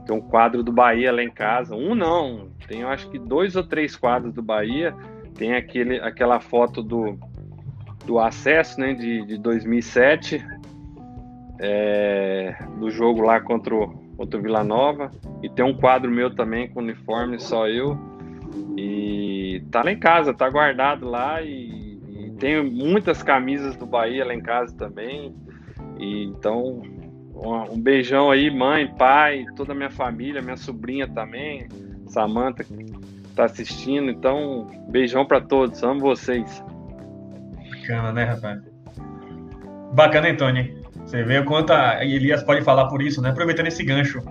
tem um quadro do Bahia lá em casa. Um não, tem acho que dois ou três quadros do Bahia. Tem aquele, aquela foto do, do acesso né, de, de 2007, é, do jogo lá contra o, contra o Vila Nova. E tem um quadro meu também com uniforme, só eu. E tá lá em casa, tá guardado lá. E, e muitas camisas do Bahia lá em casa também. E, então um beijão aí, mãe, pai, toda a minha família, minha sobrinha também, Samanta, que tá assistindo. Então, beijão para todos, amo vocês. Bacana, né, rapaz? Bacana, Antônio. Você vê o quanto a Elias pode falar por isso, né? Aproveitando esse gancho,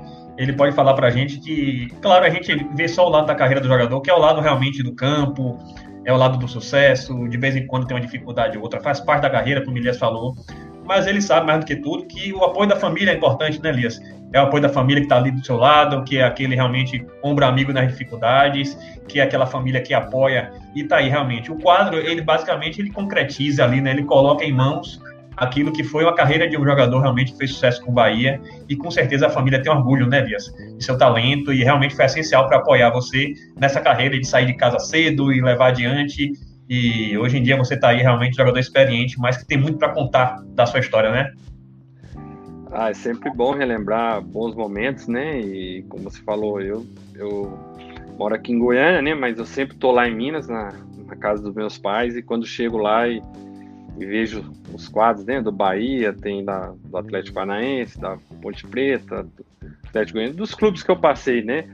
ele pode falar pra gente que, claro, a gente vê só o lado da carreira do jogador, que é o lado realmente do campo, é o lado do sucesso, de vez em quando tem uma dificuldade ou outra, faz parte da carreira, como o Elias falou mas ele sabe mais do que tudo que o apoio da família é importante, né, Elias? É o apoio da família que está ali do seu lado, que é aquele realmente ombro amigo nas dificuldades, que é aquela família que apoia e tá aí realmente. O quadro, ele basicamente ele concretiza ali, né? Ele coloca em mãos aquilo que foi uma carreira de um jogador realmente fez sucesso com o Bahia e com certeza a família tem orgulho, né, Elias? De seu talento e realmente foi essencial para apoiar você nessa carreira de sair de casa cedo e levar adiante e hoje em dia você está aí realmente jogador experiente, mas que tem muito para contar da sua história, né? Ah, é sempre bom relembrar bons momentos, né? E como você falou, eu, eu moro aqui em Goiânia, né? Mas eu sempre tô lá em Minas, na, na casa dos meus pais, e quando chego lá e, e vejo os quadros né, do Bahia, tem da, do Atlético Paranaense, da Ponte Preta, do Atlético Goianiense, dos clubes que eu passei, né?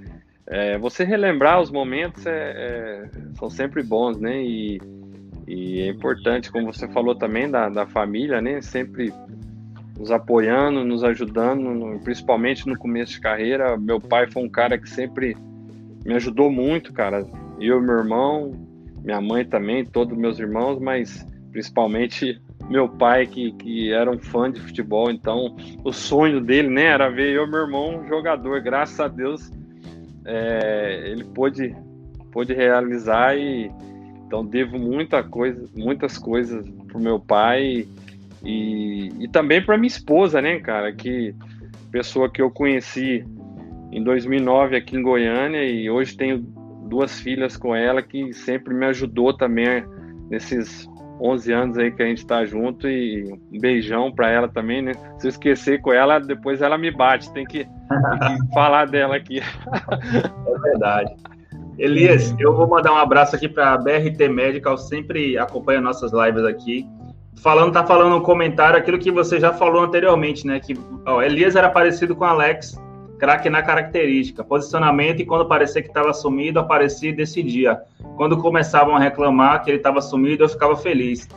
É, você relembrar os momentos é, é, são sempre bons, né? E, e, é importante, como você falou também, da, da família, né? Sempre nos apoiando, nos ajudando, principalmente no começo de carreira. Meu pai foi um cara que sempre me ajudou muito, cara. Eu, meu irmão, minha mãe também, todos meus irmãos, mas principalmente meu pai, que, que era um fã de futebol, então o sonho dele, né, era ver eu e meu irmão jogador. Graças a Deus, é, ele pôde, pôde realizar e então devo muita coisa, muitas coisas pro meu pai e, e também para minha esposa, né, cara, que pessoa que eu conheci em 2009 aqui em Goiânia e hoje tenho duas filhas com ela que sempre me ajudou também nesses 11 anos aí que a gente está junto e um beijão para ela também, né? Se eu esquecer com ela, depois ela me bate, tem que, tem que falar dela aqui. É verdade. Elias, eu vou mandar um abraço aqui para a BRT Medical, sempre acompanha nossas lives aqui. Falando, tá falando um comentário aquilo que você já falou anteriormente, né? Que ó, Elias era parecido com Alex, craque na característica, posicionamento e quando parecia que estava sumido, aparecia e decidia. Quando começavam a reclamar que ele estava sumido, eu ficava feliz.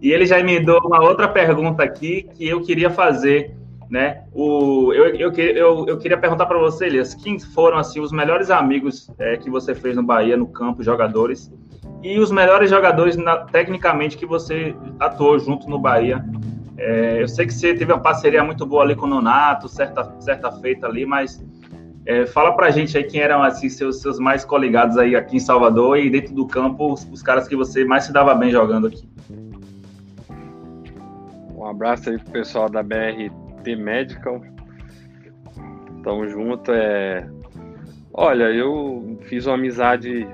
E ele já emendou uma outra pergunta aqui que eu queria fazer, né? O, eu, eu, eu, eu queria perguntar para você, Elias, quem foram assim os melhores amigos é, que você fez no Bahia, no campo, jogadores, e os melhores jogadores na, tecnicamente que você atuou junto no Bahia é, eu sei que você teve uma parceria muito boa ali com o Nonato, certa, certa feita ali, mas é, fala pra gente aí quem eram assim, seus, seus mais coligados aí aqui em Salvador e dentro do campo, os, os caras que você mais se dava bem jogando aqui. Um abraço aí pro pessoal da BRT Medical. Tamo junto. É... Olha, eu fiz uma amizade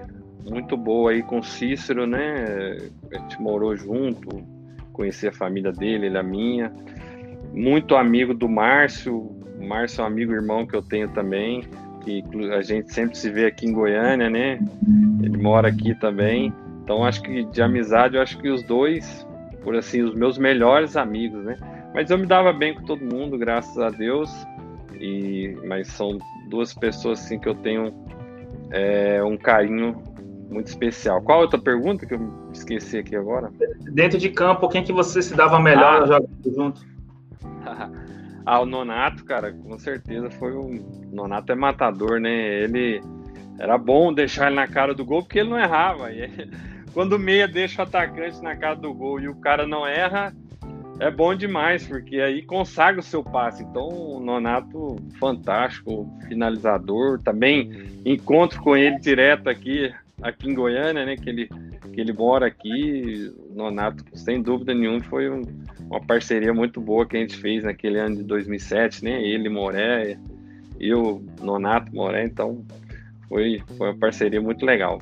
muito boa aí com o Cícero, né? A gente morou junto, conheci a família dele, ele a minha. Muito amigo do Márcio, o Márcio é um amigo irmão que eu tenho também, que a gente sempre se vê aqui em Goiânia, né? Ele mora aqui também. Então acho que de amizade, eu acho que os dois, por assim, os meus melhores amigos, né? Mas eu me dava bem com todo mundo, graças a Deus. E mas são duas pessoas assim que eu tenho é, um carinho muito especial. Qual outra pergunta que eu esqueci aqui agora? Dentro de campo, quem que você se dava melhor ah. jogando junto? ah, o Nonato, cara, com certeza foi um. O Nonato é matador, né? Ele era bom deixar ele na cara do gol porque ele não errava. E quando o meia deixa o atacante na cara do gol e o cara não erra, é bom demais, porque aí consagra o seu passe. Então, o Nonato, fantástico, finalizador. Também encontro com ele direto aqui aqui em Goiânia, né? Que ele, que ele mora aqui. Nonato, sem dúvida nenhuma, foi um, uma parceria muito boa que a gente fez naquele ano de 2007, né? Ele, Moré, eu, Nonato, Moré. Então, foi, foi uma parceria muito legal.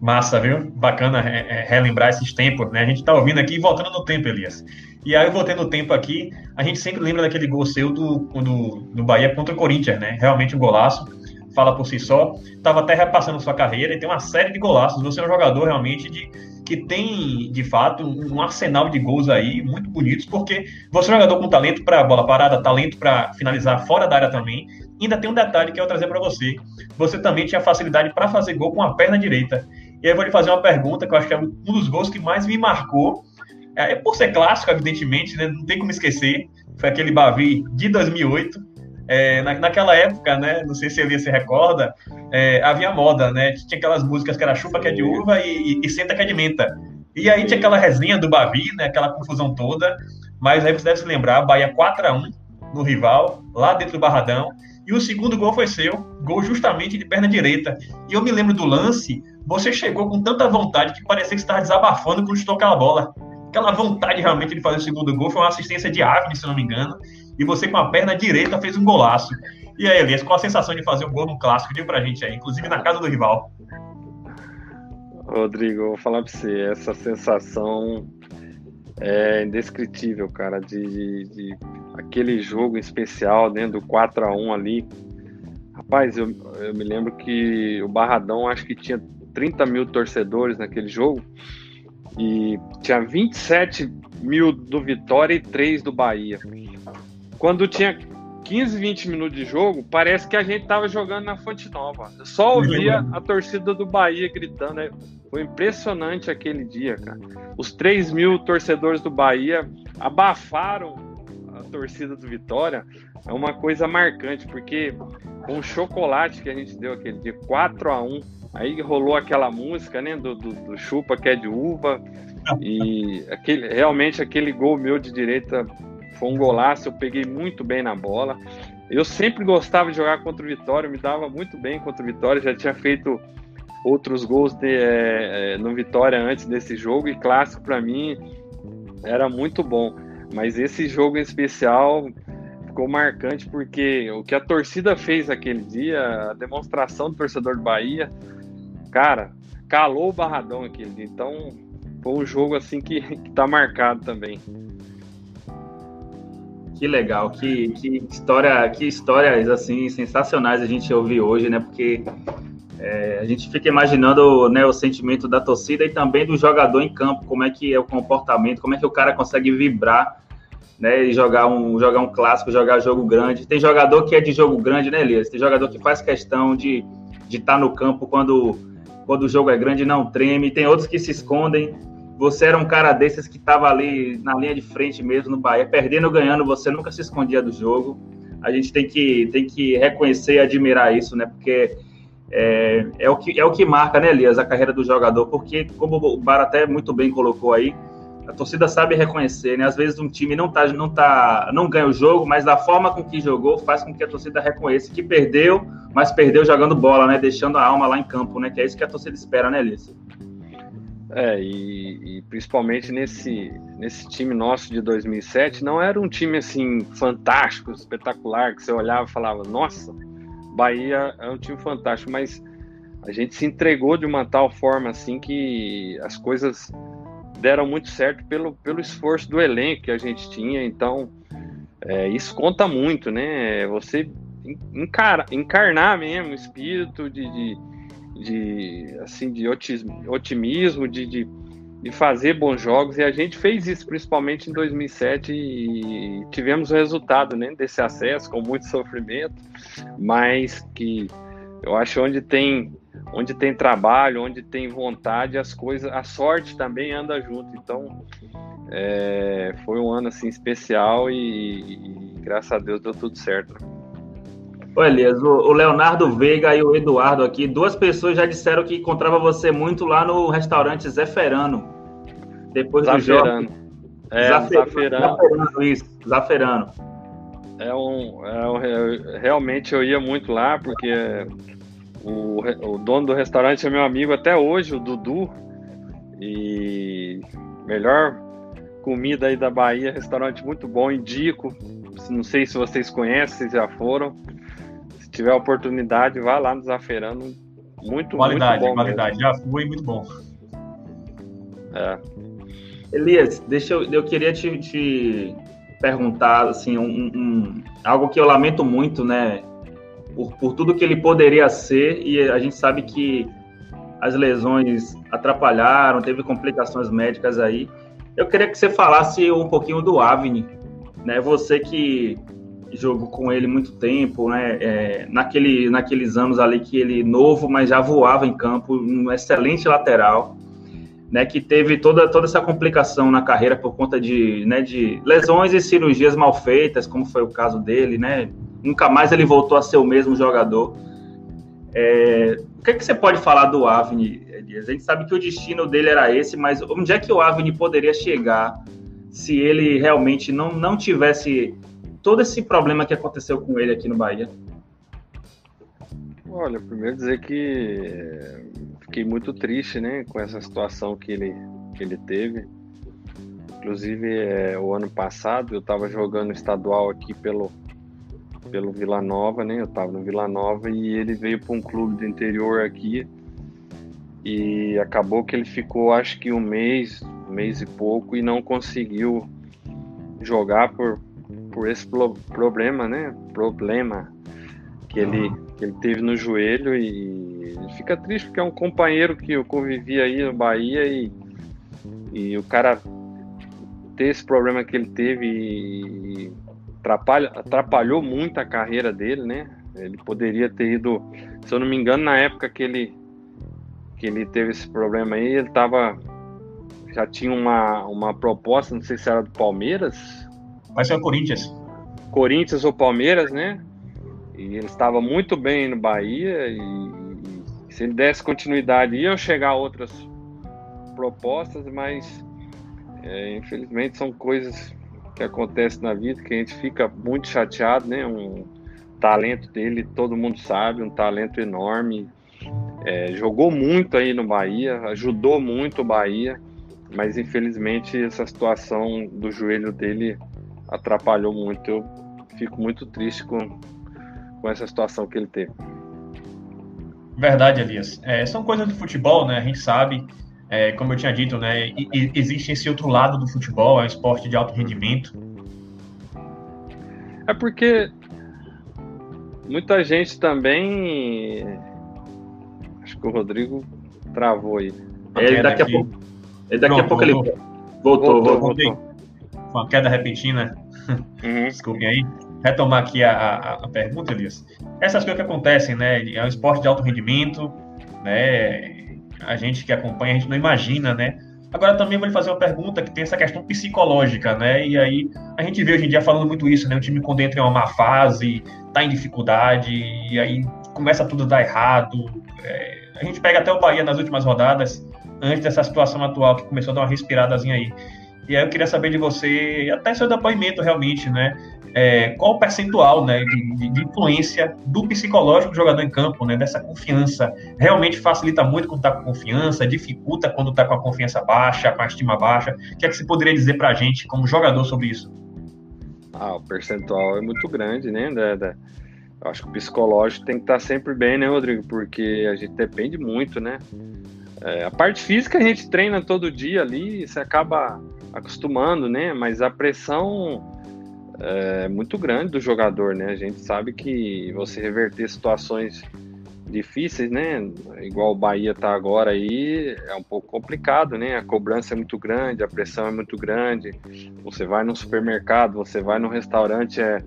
Massa, viu? Bacana relembrar esses tempos, né? A gente tá ouvindo aqui e voltando no tempo, Elias. E aí, voltei no tempo aqui, a gente sempre lembra daquele gol seu do, do, do Bahia contra o Corinthians, né? Realmente um golaço fala por si só. Estava até repassando sua carreira e tem uma série de golaços. Você é um jogador realmente de, que tem, de fato, um arsenal de gols aí muito bonitos, porque você é um jogador com talento para bola parada, talento para finalizar fora da área também. ainda tem um detalhe que eu vou trazer para você. Você também tinha facilidade para fazer gol com a perna direita. E aí eu vou lhe fazer uma pergunta que eu acho que é um dos gols que mais me marcou. É, por ser clássico, evidentemente, né? não tem como esquecer. Foi aquele Bavi de 2008 é, na, naquela época, né, não sei se ele se recorda, é, havia moda, né? Tinha aquelas músicas que era chupa que é de uva e, e, e senta que é de menta. E aí tinha aquela resenha do Bavi, né, aquela confusão toda, mas aí você deve se lembrar, Bahia 4 a 1 no rival, lá dentro do Barradão, e o segundo gol foi seu, gol justamente de perna direita. E eu me lembro do lance, você chegou com tanta vontade que parecia que estava desabafando quando chutou aquela bola. Aquela vontade realmente de fazer o segundo gol foi uma assistência de Avni, se não me engano e você com a perna direita fez um golaço. E aí, Elias, qual a sensação de fazer um gol no clássico? Diga pra gente aí, inclusive na casa do rival. Rodrigo, vou falar pra você, essa sensação é indescritível, cara, de, de, de aquele jogo especial dentro do 4 a 1 ali. Rapaz, eu, eu me lembro que o Barradão acho que tinha 30 mil torcedores naquele jogo. E tinha 27 mil do Vitória e 3 do Bahia. Quando tinha 15, 20 minutos de jogo, parece que a gente tava jogando na Fonte Nova. Eu só ouvia a torcida do Bahia gritando. Né? Foi impressionante aquele dia, cara. Os 3 mil torcedores do Bahia abafaram a torcida do Vitória. É uma coisa marcante, porque com o chocolate que a gente deu aquele dia, 4 a 1 aí rolou aquela música, né, do, do, do chupa que é de uva, e aquele, realmente aquele gol meu de direita foi um golaço, eu peguei muito bem na bola. Eu sempre gostava de jogar contra o Vitória, me dava muito bem contra o Vitória, já tinha feito outros gols de, é, é no Vitória antes desse jogo e clássico para mim era muito bom. Mas esse jogo em especial ficou marcante porque o que a torcida fez aquele dia, a demonstração do torcedor do Bahia, cara, calou o barradão aquele dia. Então foi um jogo assim que, que tá marcado também. Que legal, que, que história, que histórias assim sensacionais a gente ouviu hoje, né? Porque é, a gente fica imaginando né, o sentimento da torcida e também do jogador em campo, como é que é o comportamento, como é que o cara consegue vibrar, né? E jogar um, jogar um clássico, jogar jogo grande. Tem jogador que é de jogo grande, né, Elias? Tem jogador que faz questão de estar de tá no campo quando, quando o jogo é grande não treme. Tem outros que se escondem você era um cara desses que estava ali na linha de frente mesmo no Bahia, perdendo ou ganhando, você nunca se escondia do jogo. A gente tem que, tem que reconhecer e admirar isso, né? Porque é, é, o que, é o que marca, né, Elias, a carreira do jogador. Porque, como o Bar até muito bem colocou aí, a torcida sabe reconhecer, né? Às vezes um time não tá, não tá, não ganha o jogo, mas da forma com que jogou faz com que a torcida reconheça que perdeu, mas perdeu jogando bola, né? Deixando a alma lá em campo, né? Que é isso que a torcida espera, né, Elias? É, e, e, principalmente nesse, nesse time nosso de 2007, não era um time assim fantástico, espetacular, que você olhava e falava, nossa, Bahia é um time fantástico, mas a gente se entregou de uma tal forma assim que as coisas deram muito certo pelo, pelo esforço do elenco que a gente tinha, então é, isso conta muito, né? Você encara, encarnar mesmo o espírito de, de de assim de otimismo, de, de, de, fazer bons jogos e a gente fez isso principalmente em 2007 e tivemos o resultado né, desse acesso com muito sofrimento, mas que eu acho onde tem onde tem trabalho, onde tem vontade, as coisas, a sorte também anda junto. Então é, foi um ano assim especial e, e graças a Deus deu tudo certo. Ô Elias, o Leonardo Veiga e o Eduardo aqui, duas pessoas já disseram que encontrava você muito lá no restaurante Zeferano. Depois Zaferano. do jogo. É, Zaferano. Zaferano, isso, Zaferano. É um, é um, é, realmente eu ia muito lá, porque o, o dono do restaurante é meu amigo até hoje, o Dudu. E melhor comida aí da Bahia, restaurante muito bom, indico. Não sei se vocês conhecem, se já foram tiver oportunidade, vá lá no Desaferando. Muito, qualidade, muito bom. Qualidade, mesmo. já fui, muito bom. É. Elias, deixa eu, eu queria te, te perguntar, assim, um, um, algo que eu lamento muito, né, por, por tudo que ele poderia ser, e a gente sabe que as lesões atrapalharam, teve complicações médicas aí. Eu queria que você falasse um pouquinho do Avni, né? Você que jogo com ele muito tempo, né? É, naquele, naqueles anos ali que ele novo, mas já voava em campo, um excelente lateral, né? Que teve toda, toda essa complicação na carreira por conta de, né, de lesões e cirurgias mal feitas, como foi o caso dele, né? Nunca mais ele voltou a ser o mesmo jogador. É, o que, é que você pode falar do Avni, Elias? A gente sabe que o destino dele era esse, mas onde é que o Avni poderia chegar se ele realmente não, não tivesse todo esse problema que aconteceu com ele aqui no Bahia? Olha, primeiro dizer que eh, fiquei muito triste, né, com essa situação que ele, que ele teve. Inclusive, é, o ano passado eu estava jogando estadual aqui pelo, pelo Vila Nova, né? Eu estava no Vila Nova e ele veio para um clube do interior aqui e acabou que ele ficou, acho que um mês, um mês e pouco e não conseguiu jogar por, por esse problema, né? Problema que ele, que ele teve no joelho e fica triste porque é um companheiro que eu convivi aí no Bahia e E o cara ter esse problema que ele teve e atrapalha, atrapalhou muito a carreira dele, né? Ele poderia ter ido, se eu não me engano, na época que ele que ele teve esse problema aí, ele tava já tinha uma, uma proposta, não sei se era do Palmeiras. Vai ser o Corinthians. Corinthians ou Palmeiras, né? E ele estava muito bem no Bahia e, e se ele desse continuidade iam chegar outras propostas, mas é, infelizmente são coisas que acontecem na vida que a gente fica muito chateado, né? Um talento dele, todo mundo sabe, um talento enorme. É, jogou muito aí no Bahia, ajudou muito o Bahia, mas infelizmente essa situação do joelho dele atrapalhou muito. Eu fico muito triste com, com essa situação que ele teve. Verdade, Elias. É, são coisas do futebol, né? A gente sabe, é, como eu tinha dito, né? E, existe esse outro lado do futebol, é um esporte de alto rendimento. É porque muita gente também. Acho que o Rodrigo travou aí. Ele daqui, a pouco, ele daqui a pouco ele voltou. Voltou, voltou. voltou. Uma queda repentina. Uhum. Desculpem aí retomar aqui a, a, a, pergunta, Elias. Essas coisas que acontecem, né? É um esporte de alto rendimento, né? A gente que acompanha, a gente não imagina, né? Agora também vou lhe fazer uma pergunta que tem essa questão psicológica, né? E aí a gente vê hoje em dia falando muito isso, né? O time quando entra em uma má fase, tá em dificuldade, e aí começa tudo a dar errado. É, a gente pega até o Bahia nas últimas rodadas, antes dessa situação atual que começou a dar uma respiradazinha aí. E aí eu queria saber de você, até seu depoimento realmente, né? é, qual o percentual né, de, de, influência do psicológico do jogador em campo, né, dessa confiança. Realmente facilita muito quando está com confiança, dificulta quando está com a confiança baixa, com a estima baixa. O que é que você poderia dizer para a gente, como jogador, sobre isso? Ah, o percentual é muito grande, né? Da, da... Eu acho que o psicológico tem que estar tá sempre bem, né, Rodrigo? Porque a gente depende muito, né? É, a parte física a gente treina todo dia ali, você acaba acostumando, né? Mas a pressão é, muito grande do jogador, né? A gente sabe que você reverter situações difíceis, né? Igual o Bahia tá agora aí, é um pouco complicado, né? A cobrança é muito grande, a pressão é muito grande. Você vai no supermercado, você vai no restaurante, é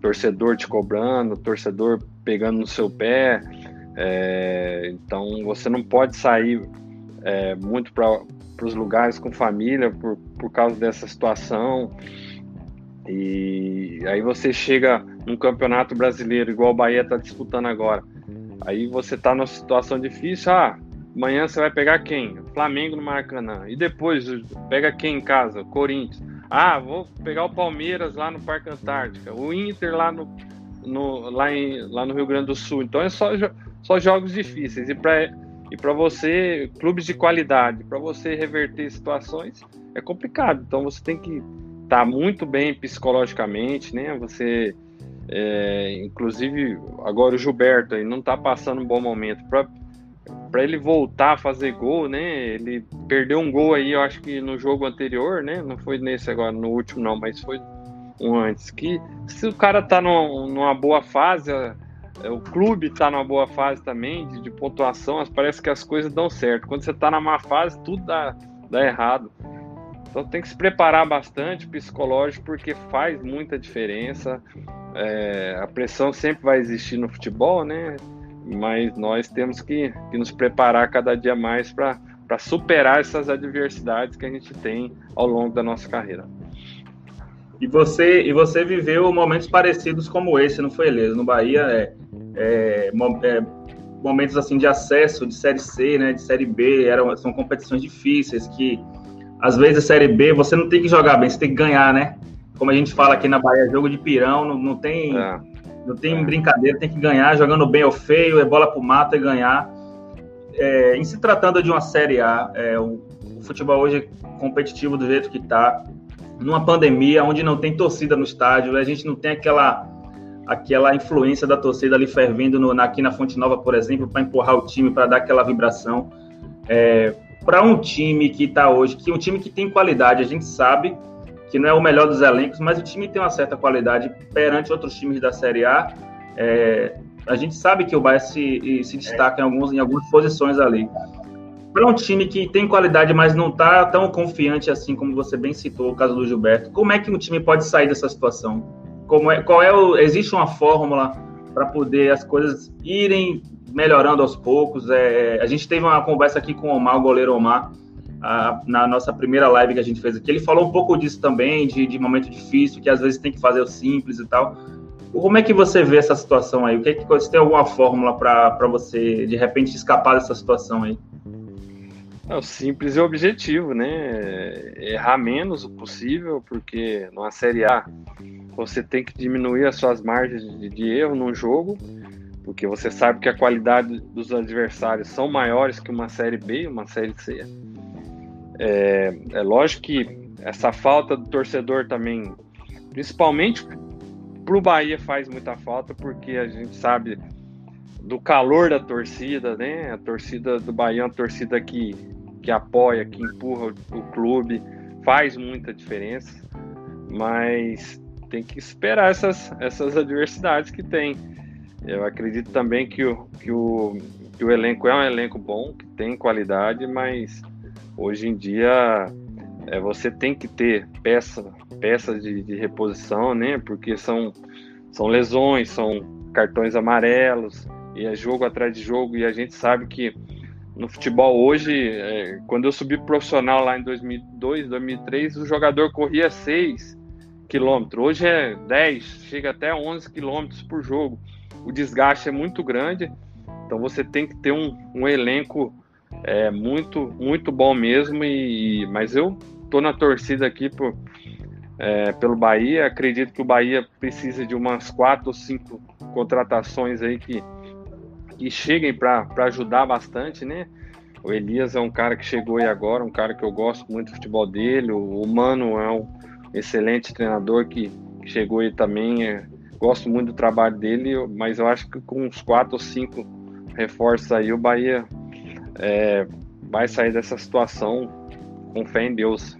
torcedor te cobrando, torcedor pegando no seu pé. É, então você não pode sair é, muito para os lugares com família por, por causa dessa situação. E aí você chega num campeonato brasileiro, igual o Bahia está disputando agora. Aí você está numa situação difícil, ah, amanhã você vai pegar quem? Flamengo no Maracanã. E depois pega quem em casa? Corinthians. Ah, vou pegar o Palmeiras lá no Parque Antártica, o Inter lá no, no, lá, em, lá no Rio Grande do Sul. Então é só, só jogos difíceis. E para e para você, clubes de qualidade, para você reverter situações, é complicado. Então você tem que tá muito bem psicologicamente, né? Você, é, inclusive, agora o Gilberto aí não tá passando um bom momento. Para ele voltar a fazer gol, né? Ele perdeu um gol aí, eu acho que no jogo anterior, né? Não foi nesse agora, no último não, mas foi um antes. Que se o cara tá numa, numa boa fase, o clube tá numa boa fase também de, de pontuação, parece que as coisas dão certo. Quando você tá na má fase, tudo dá, dá errado. Então tem que se preparar bastante psicológico porque faz muita diferença. É, a pressão sempre vai existir no futebol, né? Mas nós temos que, que nos preparar cada dia mais para superar essas adversidades que a gente tem ao longo da nossa carreira. E você, e você viveu momentos parecidos como esse, não foi, Elias? No Bahia, é, é, é, momentos assim de acesso de Série C, né, de Série B, eram, são competições difíceis que às vezes a Série B você não tem que jogar bem, você tem que ganhar, né? Como a gente fala aqui na Bahia, jogo de pirão, não, não tem, é. não tem é. brincadeira, tem que ganhar, jogando bem ou feio, é bola pro mato e ganhar. É, em se tratando de uma Série A, é, o, o, futebol hoje é competitivo do jeito que está, numa pandemia onde não tem torcida no estádio, a gente não tem aquela aquela influência da torcida ali fervendo no, aqui na Fonte Nova, por exemplo, para empurrar o time, para dar aquela vibração. É, para um time que está hoje, que um time que tem qualidade, a gente sabe que não é o melhor dos elencos, mas o time tem uma certa qualidade perante outros times da Série A. É, a gente sabe que o Bahia se, se destaca em, alguns, em algumas posições ali. Para um time que tem qualidade, mas não está tão confiante assim como você bem citou, o caso do Gilberto, como é que um time pode sair dessa situação? Como é, qual é o, existe uma fórmula para poder as coisas irem melhorando aos poucos? É, a gente teve uma conversa aqui com o Omar, o goleiro Omar, a, na nossa primeira live que a gente fez aqui. Ele falou um pouco disso também, de, de momento difícil, que às vezes tem que fazer o simples e tal. Como é que você vê essa situação aí? O que, é que você tem alguma fórmula para você de repente escapar dessa situação aí? É o simples e objetivo, né? Errar menos o possível, porque numa Série A você tem que diminuir as suas margens de, de erro num jogo, porque você sabe que a qualidade dos adversários são maiores que uma Série B uma Série C. É, é lógico que essa falta do torcedor também, principalmente para o Bahia, faz muita falta, porque a gente sabe do calor da torcida, né? A torcida do Bahia é uma torcida que que apoia, que empurra o, o clube, faz muita diferença, mas tem que esperar essas, essas adversidades que tem. Eu acredito também que o, que, o, que o elenco é um elenco bom, que tem qualidade, mas hoje em dia é, você tem que ter peça, peças de, de reposição, né? Porque são, são lesões, são cartões amarelos, e é jogo atrás de jogo, e a gente sabe que no futebol hoje, é, quando eu subi profissional lá em 2002, 2003, o jogador corria 6 quilômetros. Hoje é 10, chega até 11 quilômetros por jogo. O desgaste é muito grande, então você tem que ter um, um elenco é, muito, muito bom mesmo. E, mas eu tô na torcida aqui por, é, pelo Bahia. Acredito que o Bahia precisa de umas quatro ou cinco contratações aí que que cheguem para ajudar bastante, né? O Elias é um cara que chegou aí agora, um cara que eu gosto muito do futebol dele. O Mano é um excelente treinador que, que chegou aí também. É, gosto muito do trabalho dele, mas eu acho que com uns quatro ou cinco reforços aí, o Bahia é, vai sair dessa situação com fé em Deus.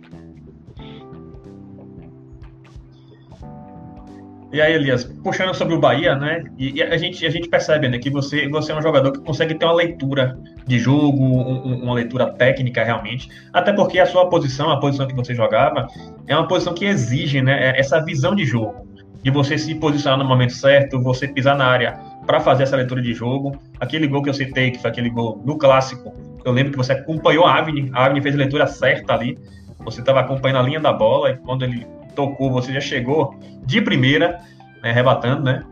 E aí, Elias, puxando sobre o Bahia, né? E, e, a, gente, a gente percebe né, que você, você é um jogador que consegue ter uma leitura de jogo, um, uma leitura técnica realmente. Até porque a sua posição, a posição que você jogava, é uma posição que exige né, é essa visão de jogo. De você se posicionar no momento certo, você pisar na área para fazer essa leitura de jogo. Aquele gol que eu citei, que foi aquele gol no clássico, eu lembro que você acompanhou a Avni, a Avni fez a leitura certa ali. Você estava acompanhando a linha da bola e quando ele tocou, você já chegou de primeira, né, rebatando, né?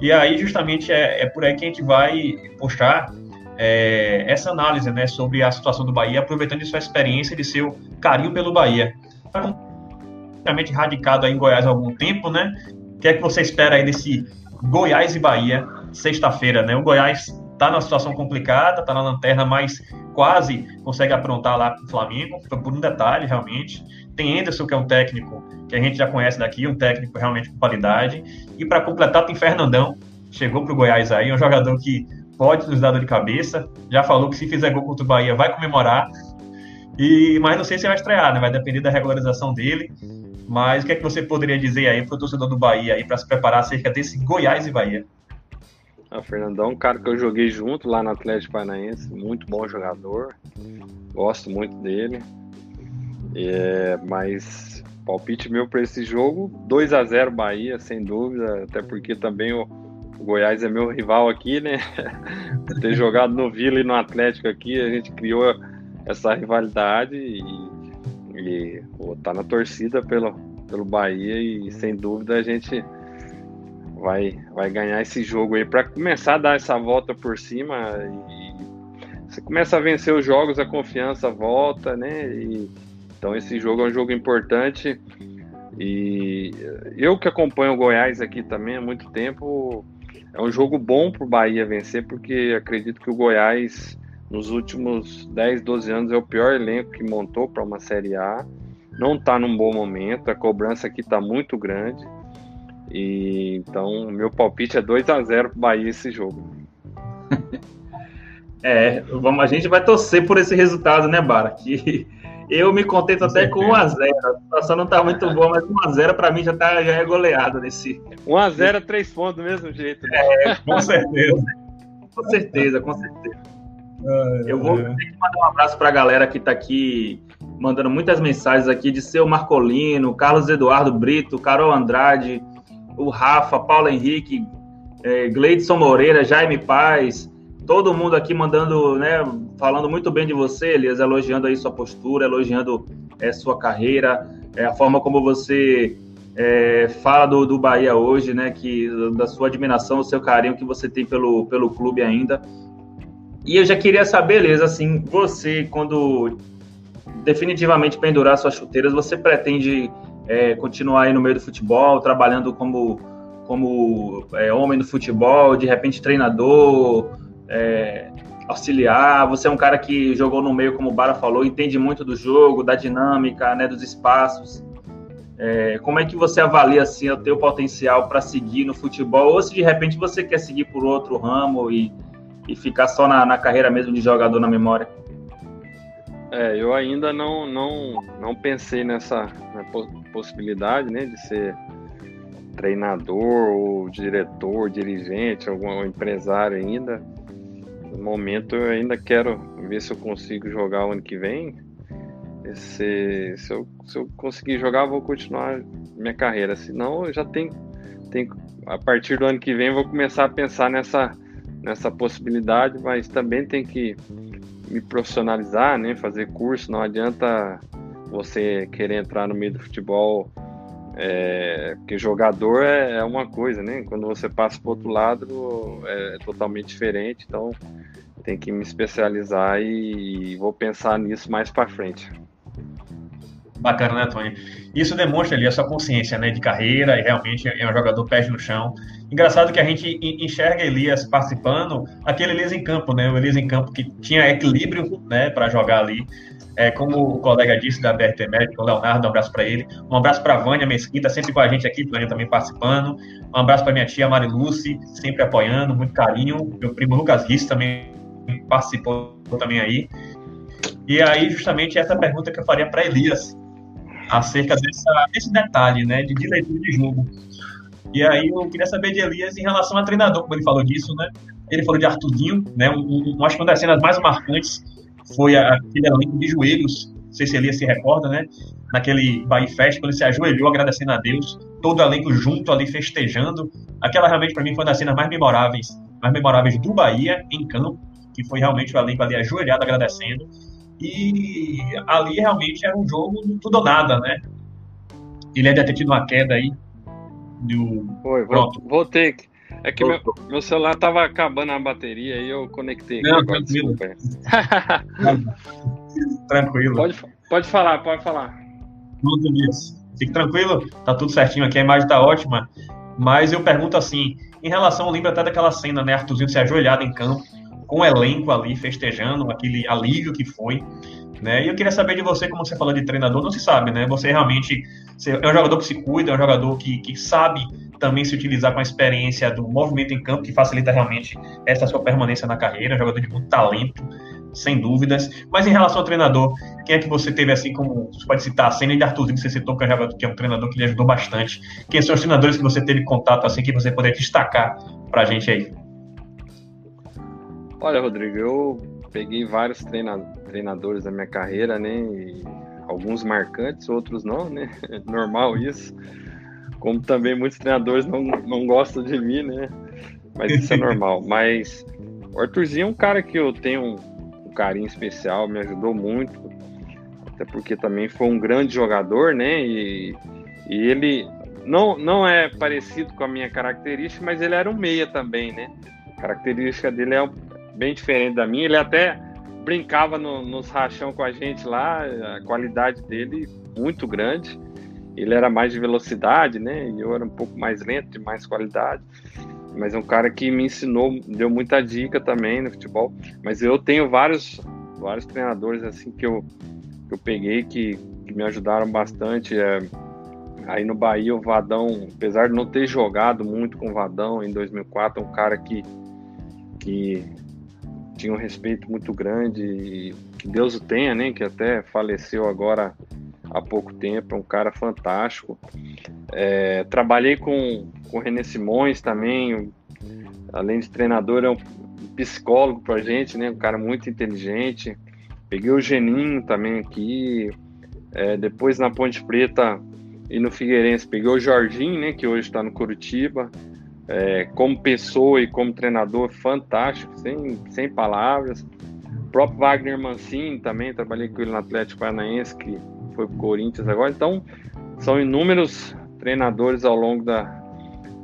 E aí, justamente, é, é por aí que a gente vai puxar é, essa análise, né, sobre a situação do Bahia, aproveitando sua experiência de seu carinho pelo Bahia. Está completamente radicado aí em Goiás há algum tempo, né? O que é que você espera aí desse Goiás e Bahia, sexta-feira, né? O Goiás está numa situação complicada, está na lanterna, mas quase consegue aprontar lá com o Flamengo, por um detalhe, realmente. Tem Anderson, que é um técnico que a gente já conhece daqui, um técnico realmente com qualidade. E para completar, tem Fernandão, chegou para o Goiás aí, um jogador que pode nos dar dor de cabeça. Já falou que se fizer gol contra o Bahia vai comemorar. E, mas não sei se vai estrear, né? Vai depender da regularização dele. Mas o que é que você poderia dizer aí para o torcedor do Bahia aí para se preparar acerca desse Goiás e Bahia? Ah, Fernandão um cara que eu joguei junto lá no Atlético Paranaense, muito bom jogador, gosto muito dele. É, mas palpite meu para esse jogo, 2 a 0 Bahia, sem dúvida, até porque também o, o Goiás é meu rival aqui, né? ter jogado no Vila e no Atlético aqui, a gente criou essa rivalidade e, e tá na torcida pelo, pelo Bahia e sem dúvida a gente vai, vai ganhar esse jogo aí para começar a dar essa volta por cima e você começa a vencer os jogos, a confiança volta, né? E, então esse jogo é um jogo importante e eu que acompanho o Goiás aqui também há muito tempo, é um jogo bom para o Bahia vencer, porque acredito que o Goiás nos últimos 10, 12 anos é o pior elenco que montou para uma Série A. Não está num bom momento, a cobrança aqui está muito grande. E então meu palpite é 2 a 0 para o Bahia esse jogo. É, vamos, a gente vai torcer por esse resultado, né, Bara? Que eu me contento até com 1x0. A situação não tá muito boa, mas 1x0 para mim já, tá, já é goleado nesse. 1x0 é 3 pontos do mesmo jeito. Né? É, com certeza. com certeza, com certeza. Eu vou ter que mandar um abraço para a galera que está aqui mandando muitas mensagens aqui de seu Marcolino, Carlos Eduardo Brito, Carol Andrade, o Rafa, Paulo Henrique, é, Gleidson Moreira, Jaime Paz, todo mundo aqui mandando, né, falando muito bem de você, Elias, elogiando aí sua postura, elogiando é, sua carreira, é, a forma como você é, fala do, do Bahia hoje, né, que da sua admiração, o seu carinho que você tem pelo, pelo clube ainda. E eu já queria saber, Elias, assim, você quando definitivamente pendurar suas chuteiras, você pretende é, continuar aí no meio do futebol, trabalhando como, como é, homem do futebol, de repente treinador, é, auxiliar? Você é um cara que jogou no meio, como o Bara falou, entende muito do jogo, da dinâmica, né, dos espaços. É, como é que você avalia assim, o teu potencial para seguir no futebol? Ou se de repente você quer seguir por outro ramo e, e ficar só na, na carreira mesmo de jogador na memória? É, eu ainda não, não, não pensei nessa possibilidade, né, de ser treinador ou diretor, dirigente, algum empresário ainda. Momento eu ainda quero ver se eu consigo jogar o ano que vem. Se, se, eu, se eu conseguir jogar, vou continuar minha carreira. Senão eu já tenho, tenho. A partir do ano que vem, vou começar a pensar nessa, nessa possibilidade, mas também tem que me profissionalizar, né? Fazer curso, não adianta você querer entrar no meio do futebol, é, porque jogador é, é uma coisa, né? Quando você passa para outro lado é, é, totalmente diferente, então tem que me especializar e, e vou pensar nisso mais para frente. Bacana, né, Tony? Isso demonstra ali a sua consciência né, de carreira e realmente é um jogador pés no chão. Engraçado que a gente enxerga Elias participando, aquele Elias em campo, né? O Elias em campo que tinha equilíbrio né, para jogar ali. É, como o colega disse da BRT Médica, o Leonardo, um abraço para ele. Um abraço para a Vânia Mesquita, sempre com a gente aqui, Vânia também participando. Um abraço para minha tia Mari Lucy, sempre apoiando, muito carinho. Meu primo Lucas Riss também participou também aí. E aí, justamente, essa pergunta que eu faria para Elias, acerca dessa, desse detalhe, né, de, leitura de jogo. E aí eu queria saber de Elias em relação a treinador, como ele falou disso, né? Ele falou de Arthurzinho, né? Um, um, acho que uma das cenas mais marcantes foi aquele elenco de joelhos, não sei se Elias se recorda, né? Naquele Bahia Fest, quando ele se ajoelhou agradecendo a Deus, todo o elenco junto ali festejando. Aquela realmente para mim foi uma das cenas mais memoráveis, mais memoráveis do Bahia em campo, que foi realmente o elenco ali ajoelhado agradecendo. E ali realmente era um jogo do tudo ou nada, né? Ele ainda ter tido uma queda aí. Do... Foi, Pronto. voltei. É que meu, meu, celular tava acabando a bateria e eu conectei. Não, tranquilo. tranquilo. Pode, pode falar, pode falar. Tudo isso. Fique tranquilo, tá tudo certinho aqui, a imagem tá ótima. Mas eu pergunto assim, em relação, lembra até daquela cena, né? Arthurzinho se ajoelhado em campo com o elenco ali festejando, aquele alívio que foi. Né? E eu queria saber de você, como você falou de treinador, não se sabe, né? Você realmente é um jogador que se cuida, é um jogador que, que sabe também se utilizar com a experiência do movimento em campo, que facilita realmente essa sua permanência na carreira, é um jogador de muito talento, sem dúvidas. Mas em relação ao treinador, quem é que você teve assim como. Você pode citar a cena de Arthurzinho, que você citou, que é, um jogador, que é um treinador que lhe ajudou bastante. Quem são os treinadores que você teve contato assim que você poderia destacar pra gente aí? Olha, Rodrigo, eu peguei vários treina treinadores da minha carreira, né? E alguns marcantes, outros não, né? Normal isso. Como também muitos treinadores não, não gostam de mim, né? Mas isso é normal. Mas o Arthurzinho é um cara que eu tenho um, um carinho especial, me ajudou muito. Até porque também foi um grande jogador, né? E, e ele não, não é parecido com a minha característica, mas ele era um meia também, né? A característica dele é, bem diferente da minha. Ele até brincava no, nos rachão com a gente lá, a qualidade dele muito grande. Ele era mais de velocidade, né? E eu era um pouco mais lento, de mais qualidade. Mas é um cara que me ensinou, deu muita dica também no futebol. Mas eu tenho vários, vários treinadores assim que eu, que eu peguei que, que me ajudaram bastante. É, aí no Bahia, o Vadão, apesar de não ter jogado muito com o Vadão em 2004, é um cara que, que tinha um respeito muito grande e que Deus o tenha, né? Que até faleceu agora há pouco tempo, é um cara fantástico. É, trabalhei com, com o René Simões também, além de treinador, é um psicólogo pra gente, né? Um cara muito inteligente. Peguei o Geninho também aqui. É, depois na Ponte Preta e no Figueirense peguei o Jorginho, né? Que hoje está no Curitiba. É, como pessoa e como treinador, fantástico, sem, sem palavras. O próprio Wagner Mancini também, trabalhei com ele no Atlético Paranaense, que foi pro Corinthians agora. Então, são inúmeros treinadores ao longo da,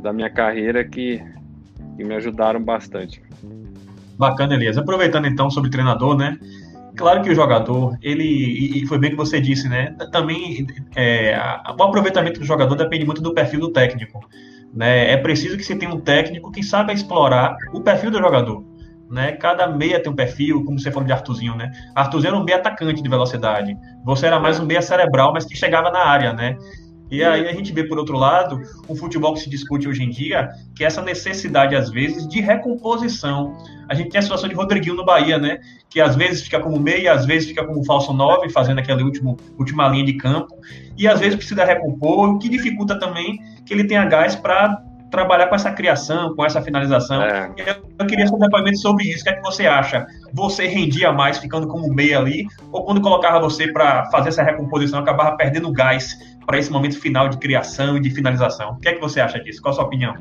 da minha carreira que, que me ajudaram bastante. Bacana, Elias. Aproveitando então sobre treinador, né? Claro que o jogador, ele, e foi bem que você disse, né? Também é, o aproveitamento do jogador depende muito do perfil do técnico. Né? É preciso que você tenha um técnico que saiba explorar o perfil do jogador. Né? Cada meia tem um perfil, como você falou de Arthurzinho, né? Arthurzinho era um meia atacante de velocidade. Você era mais um meia cerebral, mas que chegava na área, né? E aí a gente vê, por outro lado, um futebol que se discute hoje em dia, que é essa necessidade, às vezes, de recomposição. A gente tem a situação de Rodriguinho no Bahia, né? Que às vezes fica como meia, às vezes fica como falso nove, fazendo aquela último, última linha de campo, e às vezes precisa recompor, o que dificulta também que ele tenha gás para trabalhar com essa criação, com essa finalização. É. Eu queria seu depoimento sobre isso. O que é que você acha? Você rendia mais ficando como meia ali, ou quando colocava você para fazer essa recomposição, acabava perdendo gás para esse momento final de criação e de finalização? O que é que você acha disso? Qual a sua opinião?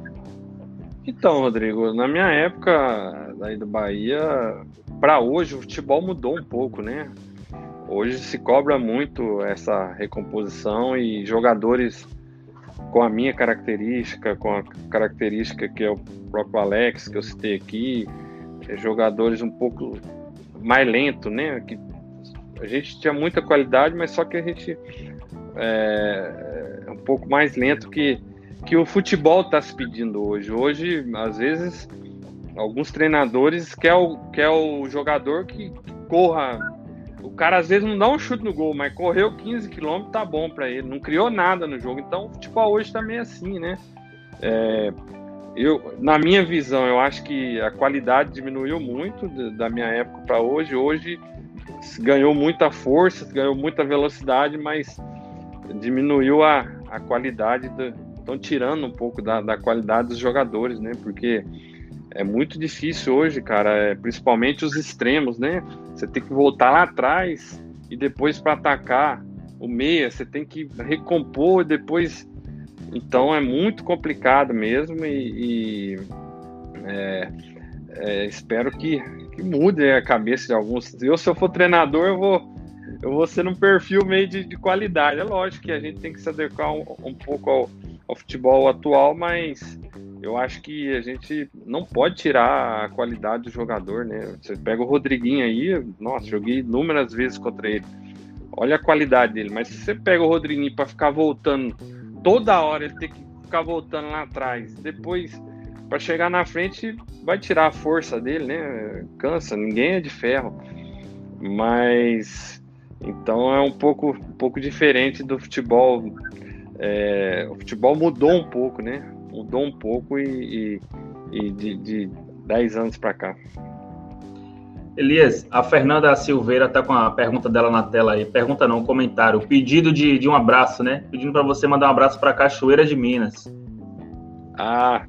Então, Rodrigo, na minha época daí do Bahia, para hoje o futebol mudou um pouco, né? Hoje se cobra muito essa recomposição e jogadores com a minha característica, com a característica que é o próprio Alex, que eu citei aqui, é jogadores um pouco mais lento, né? Que a gente tinha muita qualidade, mas só que a gente é, é um pouco mais lento que, que o futebol está se pedindo hoje. Hoje, às vezes, alguns treinadores quer o, quer o jogador que corra o cara às vezes não dá um chute no gol, mas correu 15 km, tá bom para ele. Não criou nada no jogo. Então, o futebol hoje também é assim, né? É, eu, na minha visão, eu acho que a qualidade diminuiu muito da minha época para hoje. Hoje ganhou muita força, ganhou muita velocidade, mas diminuiu a, a qualidade. Estão tirando um pouco da, da qualidade dos jogadores, né? Porque é muito difícil hoje, cara, é, principalmente os extremos, né? Você tem que voltar lá atrás e depois para atacar o meia, você tem que recompor depois. Então é muito complicado mesmo e, e é, é, espero que, que mude a cabeça de alguns. Eu, se eu for treinador, eu vou, eu vou ser num perfil meio de, de qualidade. É lógico que a gente tem que se adequar um, um pouco ao, ao futebol atual, mas eu acho que a gente não pode tirar a qualidade do jogador, né? Você pega o Rodriguinho aí, nossa, joguei inúmeras vezes contra ele. Olha a qualidade dele, mas se você pega o Rodriguinho para ficar voltando toda hora, ele tem que ficar voltando lá atrás, depois para chegar na frente vai tirar a força dele, né? Cansa, ninguém é de ferro. Mas então é um pouco, um pouco diferente do futebol. É, o futebol mudou um pouco, né? Mudou um pouco e, e, e de, de 10 anos para cá. Elias, a Fernanda Silveira está com a pergunta dela na tela aí. Pergunta não, comentário. Pedido de, de um abraço, né? Pedindo para você mandar um abraço para Cachoeira de Minas. Ah,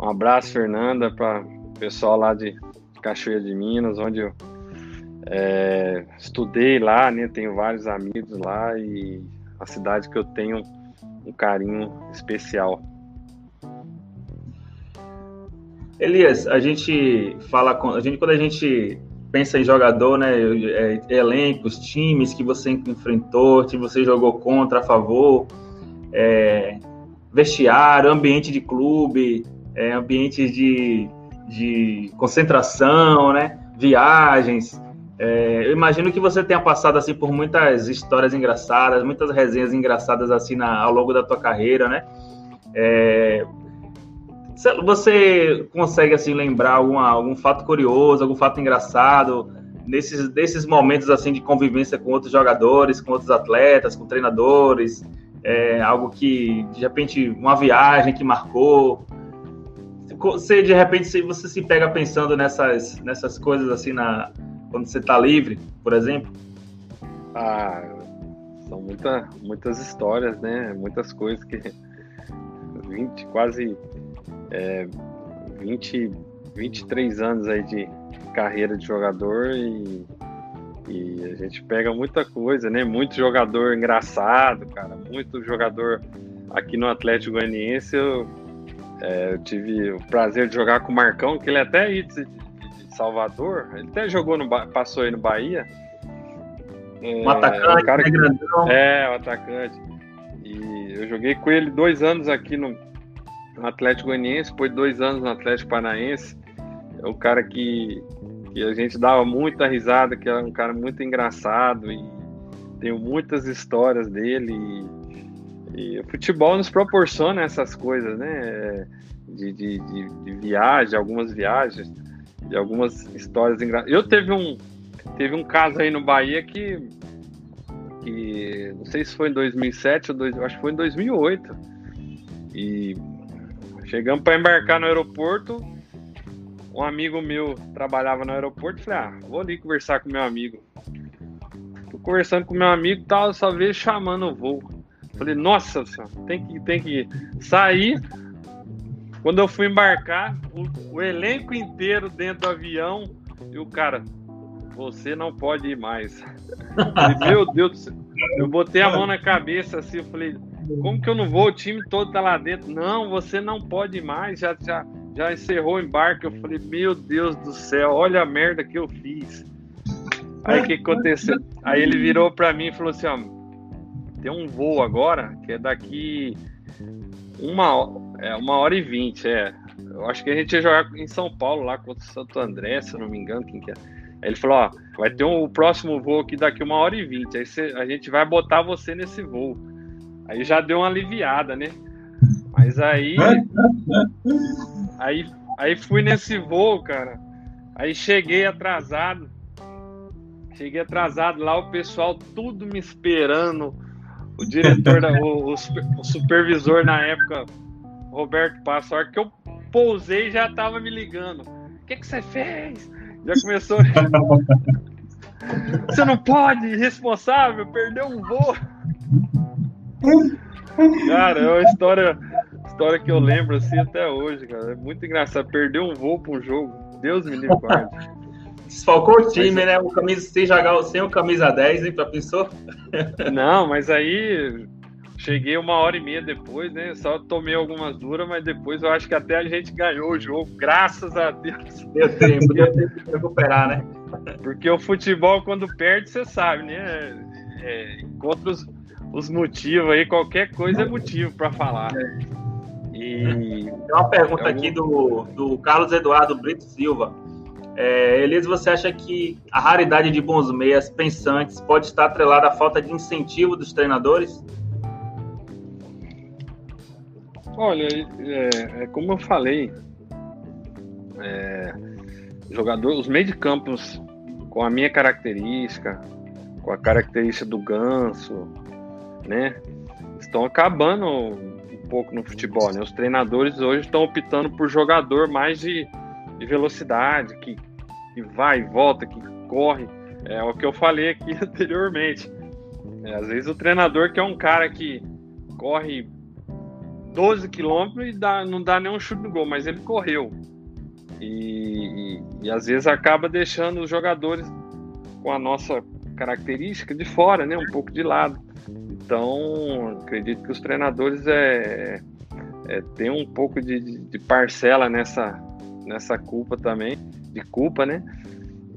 um abraço, Fernanda, para o pessoal lá de Cachoeira de Minas, onde eu é, estudei lá, né? Tenho vários amigos lá e a cidade que eu tenho um carinho especial. Elias, a gente fala a gente quando a gente pensa em jogador, né, é, elencos, times que você enfrentou, que você jogou contra, a favor, é, vestiário, ambiente de clube, é, ambiente de, de concentração, né, viagens. É, eu imagino que você tenha passado assim por muitas histórias engraçadas, muitas resenhas engraçadas assim na, ao longo da tua carreira, né? É, você consegue assim lembrar alguma, algum fato curioso, algum fato engraçado nesses desses momentos assim de convivência com outros jogadores, com outros atletas, com treinadores, é, algo que de repente uma viagem que marcou. Você de repente você se pega pensando nessas nessas coisas assim na quando você está livre, por exemplo? Ah, são muita, muitas histórias, né? Muitas coisas que 20, quase é, 20, 23 anos aí de, carreira de jogador e, e a gente pega muita coisa, né? Muito jogador engraçado, cara, muito jogador aqui no Atlético Goianiense. Eu, é, eu tive o prazer de jogar com o Marcão, que ele é até aí de, de Salvador, ele até jogou no passou aí no Bahia. É, um atacante, um cara que, grandão. É, o um atacante. E eu joguei com ele dois anos aqui no, no Atlético Goianiense, depois dois anos no Atlético Paranaense. É um cara que, que a gente dava muita risada, que era um cara muito engraçado e tenho muitas histórias dele. E, e o futebol nos proporciona essas coisas, né? De, de, de, de viagem, algumas viagens, de algumas histórias engraçadas. Eu teve um, teve um caso aí no Bahia que, que não sei se foi em 2007 ou dois, acho que foi em 2008. E chegamos para embarcar no aeroporto, um amigo meu trabalhava no aeroporto, falei, ah, vou ali conversar com meu amigo. Tô conversando com meu amigo, tal, só veio chamando o voo. Falei, nossa senhora, tem que, tem que sair. Quando eu fui embarcar, o, o elenco inteiro dentro do avião e o cara, você não pode ir mais. Falei, meu Deus do céu. Eu botei a mão na cabeça assim, eu falei, como que eu não vou? O time todo tá lá dentro. Não, você não pode mais, já, já, já encerrou o embarque. Eu falei, meu Deus do céu, olha a merda que eu fiz. Aí o que aconteceu? Aí ele virou para mim e falou assim: ó, tem um voo agora que é daqui uma, é, uma hora e vinte. É. Eu acho que a gente ia jogar em São Paulo, lá contra o Santo André, se eu não me engano, quem que é. Aí ele falou: ó, vai ter um, o próximo voo aqui daqui uma hora e vinte. Aí cê, a gente vai botar você nesse voo. Aí já deu uma aliviada, né? Mas aí. Aí, aí fui nesse voo, cara. Aí cheguei atrasado. Cheguei atrasado lá, o pessoal tudo me esperando. O diretor, da, o, o, supervisor na época, Roberto Passo, a hora que eu pousei já tava me ligando. O que, que você fez? Já começou. você não pode, irresponsável, perdeu um voo. Cara, é uma história história que eu lembro assim até hoje, cara. É muito engraçado. Perdeu um voo para um jogo. Deus me livre, Desfalcou o time, mas... né? O camisa, sem, jogar, sem o camisa 10, hein, pra pessoa? Não, mas aí cheguei uma hora e meia depois, né? Só tomei algumas duras, mas depois eu acho que até a gente ganhou o jogo, graças a Deus. Deu tempo, deu tempo de recuperar, né? Porque o futebol, quando perde, você sabe, né? É, é, encontra os, os motivos aí, qualquer coisa é motivo para falar. E tem uma pergunta é aqui do, do Carlos Eduardo Brito Silva. É, Elias, você acha que a raridade de bons meias pensantes pode estar atrelada à falta de incentivo dos treinadores? Olha, é, é como eu falei, é, jogador, os meios de campos com a minha característica, com a característica do ganso, né, estão acabando pouco no futebol, né? Os treinadores hoje estão optando por jogador mais de, de velocidade, que, que vai e volta, que corre. É o que eu falei aqui anteriormente. É, às vezes o treinador que é um cara que corre 12 quilômetros e dá, não dá nenhum chute no gol, mas ele correu. E, e, e, às vezes acaba deixando os jogadores com a nossa característica de fora, né? Um pouco de lado. Então, acredito que os treinadores é, é têm um pouco de, de, parcela nessa, nessa culpa também, de culpa, né?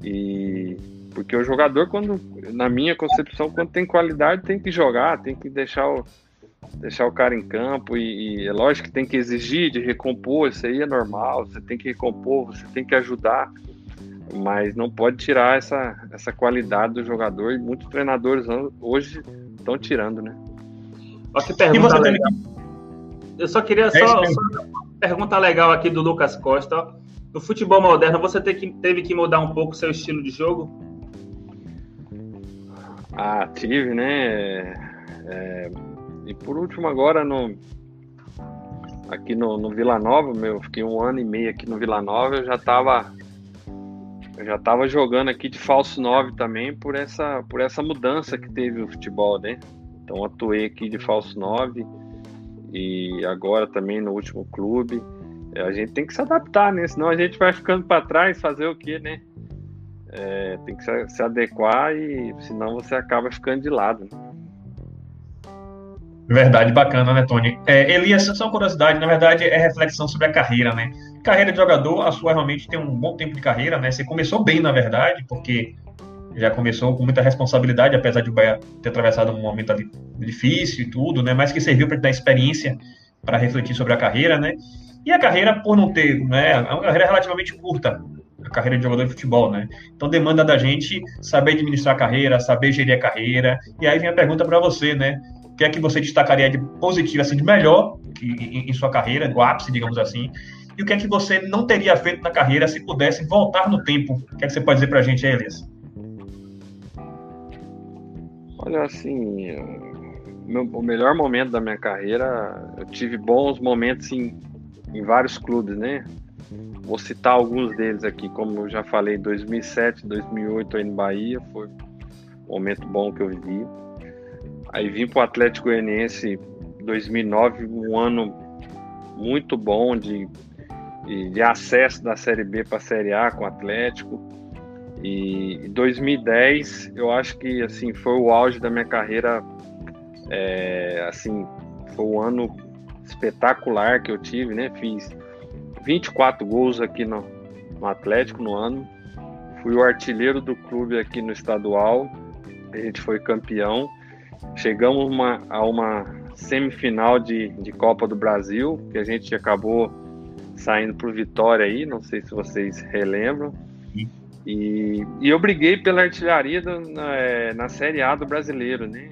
E porque o jogador, quando, na minha concepção, quando tem qualidade, tem que jogar, tem que deixar o, deixar o cara em campo e, e, é lógico que tem que exigir de recompor, isso aí é normal, você tem que recompor, você tem que ajudar, mas não pode tirar essa, essa qualidade do jogador e muitos treinadores hoje estão tirando, né? Olha que pergunta legal. Eu só queria é só, só uma pergunta legal aqui do Lucas Costa. No futebol moderno, você teve que, teve que mudar um pouco o seu estilo de jogo? Ah, tive, né? É, e por último, agora no aqui no, no Vila Nova, meu, fiquei um ano e meio aqui no Vila Nova, eu já estava eu já estava jogando aqui de falso 9 também por essa, por essa mudança que teve o futebol, né? Então atuei aqui de falso 9 e agora também no último clube. a gente tem que se adaptar, né? Senão a gente vai ficando para trás, fazer o quê, né? É, tem que se, se, adequar e senão você acaba ficando de lado. Né? Verdade, bacana, né, Tony? É, Elias, só uma curiosidade, na verdade, é reflexão sobre a carreira, né? Carreira de jogador, a sua realmente tem um bom tempo de carreira, né? Você começou bem, na verdade, porque já começou com muita responsabilidade, apesar de o Bahia ter atravessado um momento ali difícil e tudo, né? Mas que serviu para dar experiência para refletir sobre a carreira, né? E a carreira, por não ter, né? É uma carreira relativamente curta, a carreira de jogador de futebol, né? Então demanda da gente saber administrar a carreira, saber gerir a carreira. E aí vem a pergunta para você, né? O que é que você destacaria de positivo, assim, de melhor em, em sua carreira, do ápice, digamos assim? E o que é que você não teria feito na carreira se pudesse voltar no tempo? O que é que você pode dizer para a gente Elias? Olha, assim, meu, o melhor momento da minha carreira, eu tive bons momentos em, em vários clubes, né? Vou citar alguns deles aqui, como eu já falei, 2007, 2008 aí no Bahia, foi um momento bom que eu vivi. Aí vim para o Atlético Goianiense 2009, um ano muito bom de, de, de acesso da Série B para a Série A com o Atlético. E 2010, eu acho que assim foi o auge da minha carreira. É, assim, foi um ano espetacular que eu tive, né? Fiz 24 gols aqui no, no Atlético no ano. Fui o artilheiro do clube aqui no estadual. A gente foi campeão. Chegamos uma, a uma semifinal de, de Copa do Brasil, que a gente acabou saindo por vitória aí, não sei se vocês relembram. E, e eu briguei pela artilharia do, na, é, na Série A do brasileiro, né?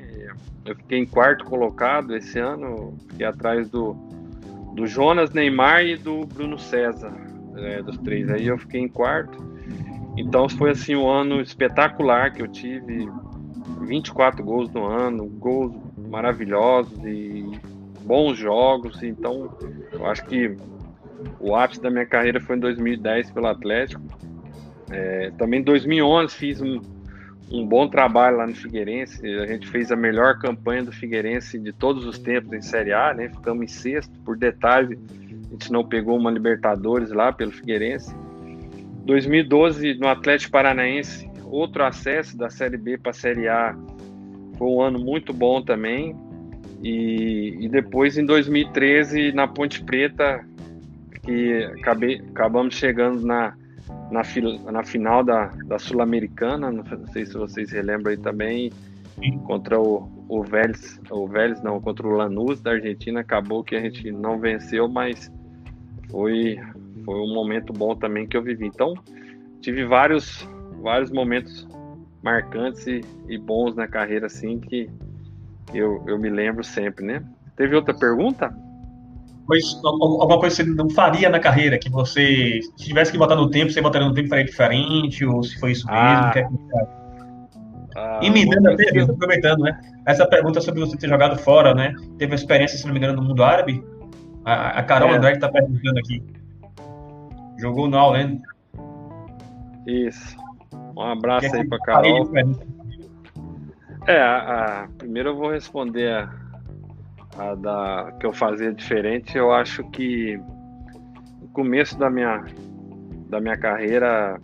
Eu fiquei em quarto colocado esse ano, fiquei atrás do, do Jonas, Neymar e do Bruno César, né, dos três. Aí eu fiquei em quarto. Então foi assim um ano espetacular que eu tive, 24 gols no ano, gols maravilhosos e bons jogos. Então eu acho que o ápice da minha carreira foi em 2010 pelo Atlético. É, também em 2011 fiz um, um bom trabalho lá no Figueirense. A gente fez a melhor campanha do Figueirense de todos os tempos em Série A, né? Ficamos em sexto. Por detalhe, a gente não pegou uma Libertadores lá pelo Figueirense. 2012 no Atlético Paranaense, outro acesso da Série B para a Série A. Foi um ano muito bom também. E, e depois em 2013 na Ponte Preta, que acabei, acabamos chegando na na, na final da, da Sul-Americana, não sei se vocês relembram aí também, contra o, o Vélez, o Vélez não, contra o Lanús da Argentina, acabou que a gente não venceu, mas foi, foi um momento bom também que eu vivi. Então, tive vários, vários momentos marcantes e, e bons na carreira, assim, que eu, eu me lembro sempre, né? Teve outra pergunta? Coisa, alguma coisa que você não faria na carreira, que você, se tivesse que botar no tempo, você botaria no tempo faria diferente, ou se foi isso ah. mesmo? Ah, e me dando até aproveitando, né? Essa pergunta sobre você ter jogado fora, né? Teve uma experiência, se não me engano, no mundo árabe? A, a Carol é. André está perguntando aqui. Jogou no Orlando. Isso. Um abraço aí para Carol. É, a, a, primeiro eu vou responder a, a da que eu fazia diferente, eu acho que no começo da minha da minha carreira,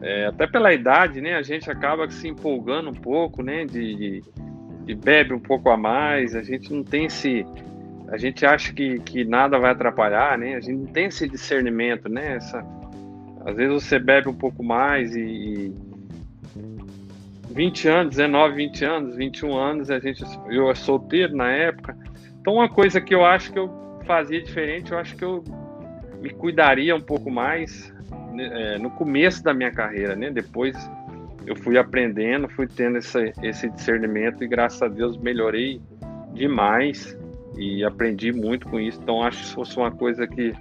é, até pela idade, né, a gente acaba se empolgando um pouco, né, de, de, de, bebe um pouco a mais, a gente não tem esse, a gente acha que, que nada vai atrapalhar, né, a gente não tem esse discernimento, né, essa, às vezes você bebe um pouco mais e, 20 anos, 19, 20 anos, 21 anos, a gente, eu era solteiro na época. Então, uma coisa que eu acho que eu fazia diferente, eu acho que eu me cuidaria um pouco mais né, é, no começo da minha carreira, né? Depois eu fui aprendendo, fui tendo esse, esse discernimento e graças a Deus melhorei demais e aprendi muito com isso. Então, acho que se fosse uma coisa que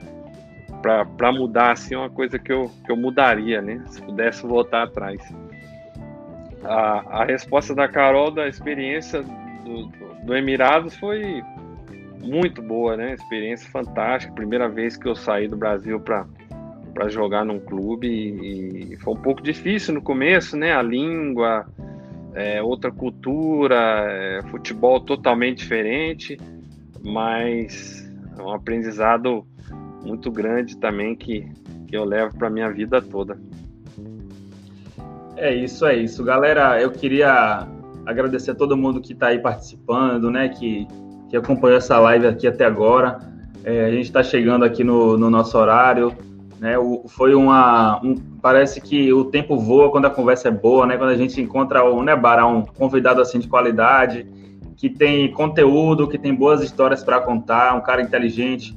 para mudar assim, uma coisa que eu, que eu mudaria, né? Se pudesse voltar atrás a, a resposta da Carol da experiência do, do, do Emirados foi muito boa, né? Experiência fantástica. Primeira vez que eu saí do Brasil para para jogar num clube e, e, foi um pouco difícil no começo, né? A língua, é, outra cultura, é, futebol totalmente diferente, mas é um aprendizado muito grande também que, que eu levo para minha vida toda. É isso, é isso. Galera, eu queria agradecer a todo mundo que está aí participando, né? Que, que acompanhou essa live aqui até agora. É, a gente está chegando aqui no, no, nosso horário. Né, o, foi uma. Um, parece que o tempo voa quando a conversa é boa, né? Quando a gente encontra o né, Bará, um convidado assim de qualidade, que tem conteúdo, que tem boas histórias para contar, um cara inteligente.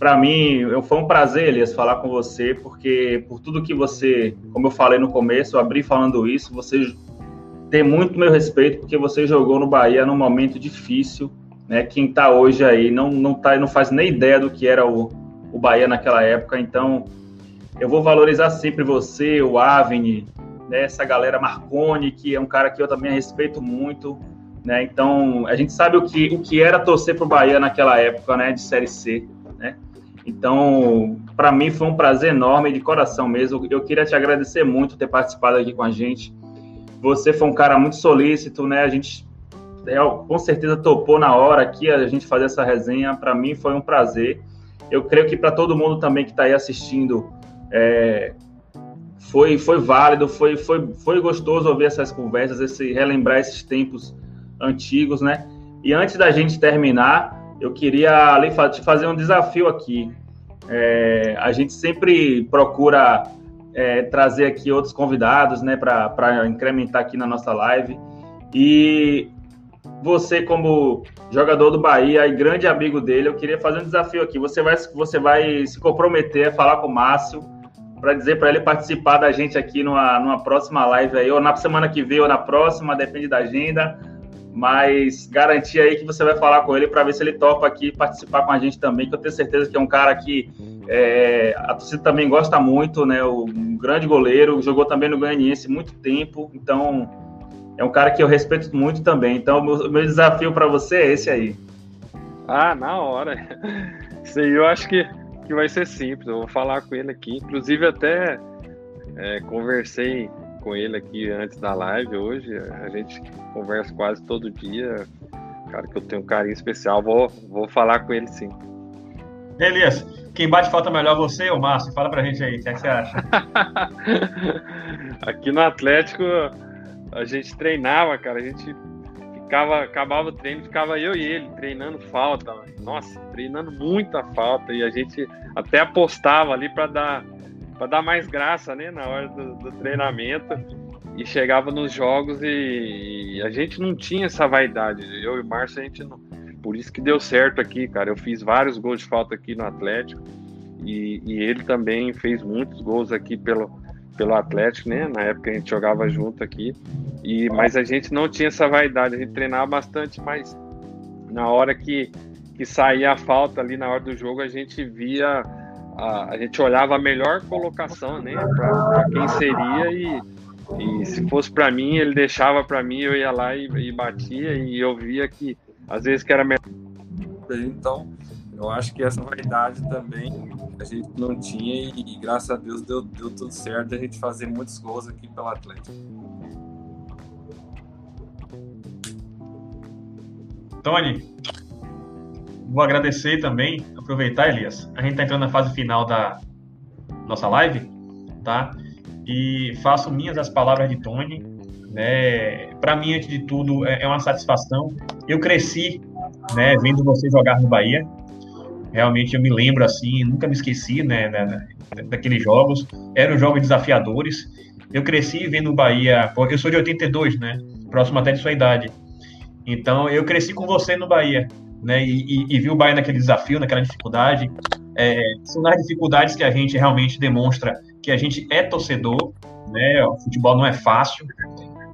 Para mim, foi um prazer, Elias, falar com você, porque por tudo que você, como eu falei no começo, eu abri falando isso, você tem muito meu respeito, porque você jogou no Bahia num momento difícil, né? Quem está hoje aí não, não, tá, não faz nem ideia do que era o, o Bahia naquela época, então eu vou valorizar sempre você, o Avni, né, essa galera Marconi, que é um cara que eu também respeito muito, né? Então, a gente sabe o que, o que era torcer para o Bahia naquela época, né, de Série C? Então, para mim foi um prazer enorme, de coração mesmo. Eu queria te agradecer muito por ter participado aqui com a gente. Você foi um cara muito solícito, né? A gente é, com certeza topou na hora aqui a gente fazer essa resenha. Para mim foi um prazer. Eu creio que para todo mundo também que está aí assistindo é, foi, foi válido, foi, foi, foi gostoso ouvir essas conversas, esse relembrar esses tempos antigos, né? E antes da gente terminar, eu queria te fazer um desafio aqui. É, a gente sempre procura é, trazer aqui outros convidados, né, para incrementar aqui na nossa live. E você, como jogador do Bahia e grande amigo dele, eu queria fazer um desafio aqui. Você vai, você vai se comprometer a falar com o Márcio para dizer para ele participar da gente aqui numa, numa próxima live aí, ou na semana que vem, ou na próxima, depende da agenda mas garantir aí que você vai falar com ele para ver se ele topa aqui participar com a gente também, que eu tenho certeza que é um cara que é, a torcida também gosta muito, né? Um grande goleiro, jogou também no Goianiense muito tempo, então é um cara que eu respeito muito também. Então, o meu desafio para você é esse aí. Ah, na hora. Eu acho que, que vai ser simples. Eu vou falar com ele aqui. Inclusive, até é, conversei com ele aqui antes da live hoje. A gente conversa quase todo dia. Cara, que eu tenho um carinho especial. Vou, vou falar com ele sim. Elias, quem bate falta melhor você ou o Márcio? Fala pra gente aí, o que, é que você acha? aqui no Atlético, a gente treinava, cara. A gente ficava, acabava o treino, ficava eu e ele treinando falta. Nossa, treinando muita falta. E a gente até apostava ali para dar para dar mais graça, né, na hora do, do, treinamento. E chegava nos jogos e, e, a gente não tinha essa vaidade. Eu e o Márcio, a gente não. Por isso que deu certo aqui, cara. Eu fiz vários gols de falta aqui no Atlético e, e ele também fez muitos gols aqui pelo, pelo Atlético, né? Na época a gente jogava junto aqui. E, mas a gente não tinha essa vaidade, a gente treinava bastante, mas na hora que, que saía a falta ali na hora do jogo, a gente via a, a gente olhava a melhor colocação, né, para quem seria e, e se fosse para mim, ele deixava para mim, eu ia lá e, e, batia e eu via que às vezes que era melhor. Então, eu acho que essa vaidade também a gente não tinha e, e graças a Deus deu, deu tudo certo a gente fazer muitos gols aqui pelo Atlético. Tony, vou agradecer também, aproveitar, Elias. A gente está entrando na fase final da nossa live, tá? E faço minhas as palavras de Tony. Né? Para mim, antes de tudo, é, é uma satisfação. Eu cresci, né, vendo você jogar no Bahia. Realmente eu me lembro assim, nunca me esqueci, né, da, daqueles jogos. Eram jogos desafiadores. Eu cresci vendo o Bahia. Eu sou de 82, né? Próximo até de sua idade. Então, eu cresci com você no Bahia né, e, e, e viu o Bahia naquele desafio, naquela dificuldade. É, são nas dificuldades que a gente realmente demonstra que a gente é torcedor, né, o futebol não é fácil,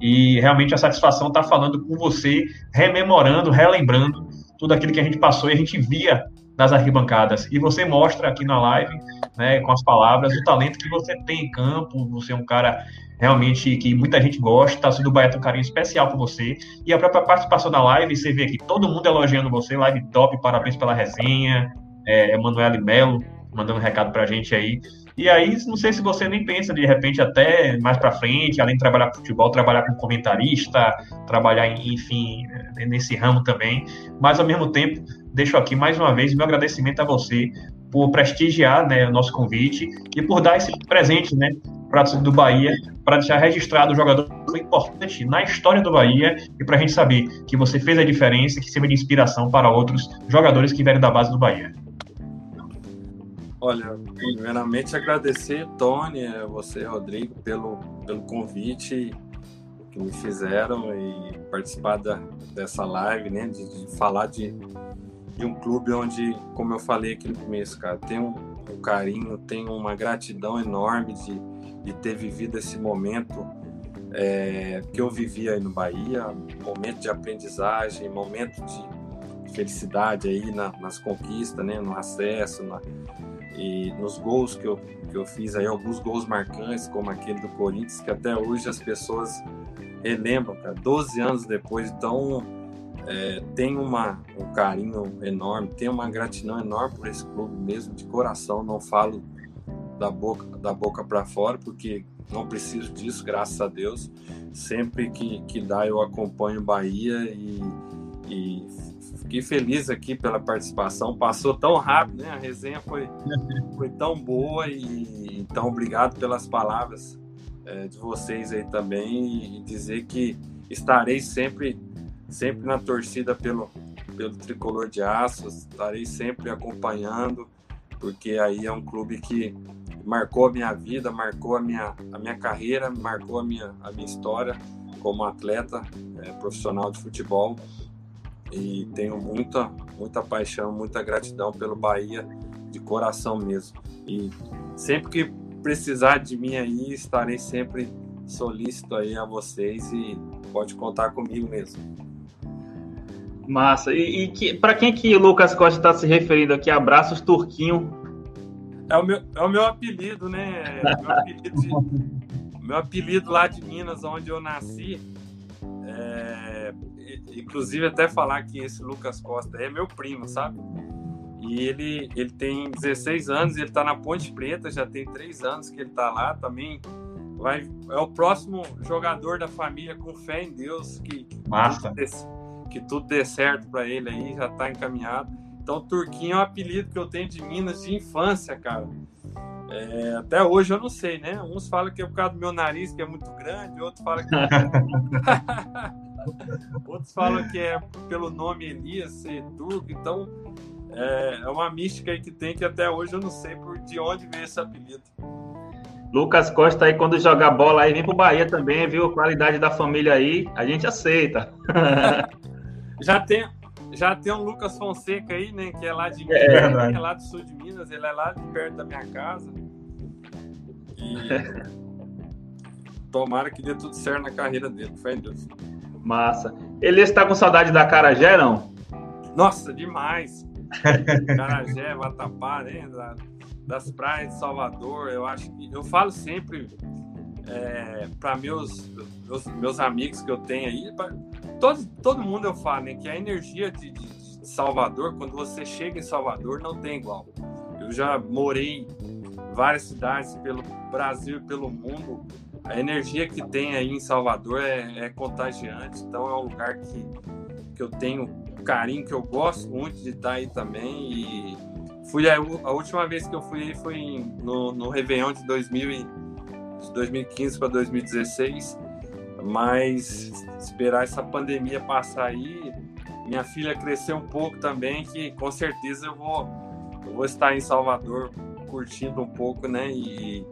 e realmente a satisfação está falando com você, rememorando, relembrando tudo aquilo que a gente passou e a gente via nas arquibancadas. E você mostra aqui na live, né, com as palavras, o talento que você tem em campo, você é um cara realmente que muita gente gosta, tá do Bahia tem um carinho especial por você. E a própria participação da live, você vê aqui todo mundo elogiando você, live top, parabéns pela resenha. É, Emanuele Melo mandando um recado pra gente aí. E aí, não sei se você nem pensa de repente até mais para frente, além de trabalhar com futebol, trabalhar como comentarista, trabalhar, enfim, nesse ramo também. Mas ao mesmo tempo, deixo aqui mais uma vez meu agradecimento a você por prestigiar né, o nosso convite e por dar esse presente né, para do Bahia, para deixar registrado o jogador importante na história do Bahia e para a gente saber que você fez a diferença e que serve de inspiração para outros jogadores que vieram da base do Bahia. Olha, primeiramente agradecer, Tony, você, Rodrigo, pelo, pelo convite que me fizeram e participar da, dessa live, né, de, de falar de, de um clube onde, como eu falei aqui no começo, cara, tem um, um carinho, tem uma gratidão enorme de, de ter vivido esse momento é, que eu vivi aí no Bahia, momento de aprendizagem, momento de felicidade aí na, nas conquistas, né, no acesso, na, e nos gols que eu, que eu fiz aí, alguns gols marcantes, como aquele do Corinthians, que até hoje as pessoas relembram, cara, 12 anos depois, então é, tem uma, um carinho enorme, tem uma gratidão enorme por esse clube mesmo, de coração, não falo da boca, da boca para fora, porque não preciso disso, graças a Deus. Sempre que, que dá, eu acompanho Bahia e, e fiquei feliz aqui pela participação. Passou tão rápido, né? A resenha foi, foi tão boa e então obrigado pelas palavras é, de vocês aí também e dizer que estarei sempre sempre na torcida pelo, pelo tricolor de aço, estarei sempre acompanhando, porque aí é um clube que marcou a minha vida, marcou a minha, a minha carreira, marcou a minha, a minha história como atleta é, profissional de futebol e tenho muita, muita paixão, muita gratidão pelo Bahia de coração mesmo. E sempre que precisar de mim aí, estarei sempre solícito aí a vocês e pode contar comigo mesmo. Massa. E, e que, para quem que o Lucas Costa está se referindo aqui? Abraços, Turquinho. É o meu, é o meu apelido, né? É meu apelido, de, meu apelido lá de Minas, onde eu nasci. É, inclusive, até falar que esse Lucas Costa é meu primo, sabe? E ele, ele tem 16 anos, ele está na Ponte Preta, já tem 3 anos que ele está lá também. Vai, é o próximo jogador da família com fé em Deus que, que Massa que tudo dê certo para ele aí, já tá encaminhado. Então, Turquinho é um apelido que eu tenho de Minas de infância, cara. É, até hoje eu não sei, né? Uns falam que é por causa do meu nariz, que é muito grande, outros falam que. É outros falam que é pelo nome Elias ser turco, então é, é uma mística aí que tem que até hoje eu não sei por de onde veio esse apelido. Lucas Costa aí, quando jogar bola aí, vem pro Bahia também, viu? Qualidade da família aí, a gente aceita. Já tem, já tem um Lucas Fonseca aí, né? Que é lá de Minas, é, é lá do sul de Minas, ele é lá de perto da minha casa. E tomara que dê tudo certo na carreira dele, fé em Deus. Massa. Ele está com saudade da Carajé, não? Nossa, demais. Carajé, Vatapá, né? Da, das praias de Salvador, eu acho que eu falo sempre é, para meus, meus, meus amigos que eu tenho aí, pra, todo, todo mundo eu falo, né, que a energia de, de, Salvador, quando você chega em Salvador, não tem igual. Eu já morei em várias cidades pelo Brasil e pelo mundo. A energia que tem aí em Salvador é, é contagiante, então é um lugar que, que eu tenho carinho, que eu gosto muito de estar aí também. E fui a, a última vez que eu fui foi no, no Réveillon de 2000 e, de 2015 para 2016, mas esperar essa pandemia passar aí, minha filha cresceu um pouco também, que com certeza eu vou, eu vou estar em Salvador curtindo um pouco, né? E,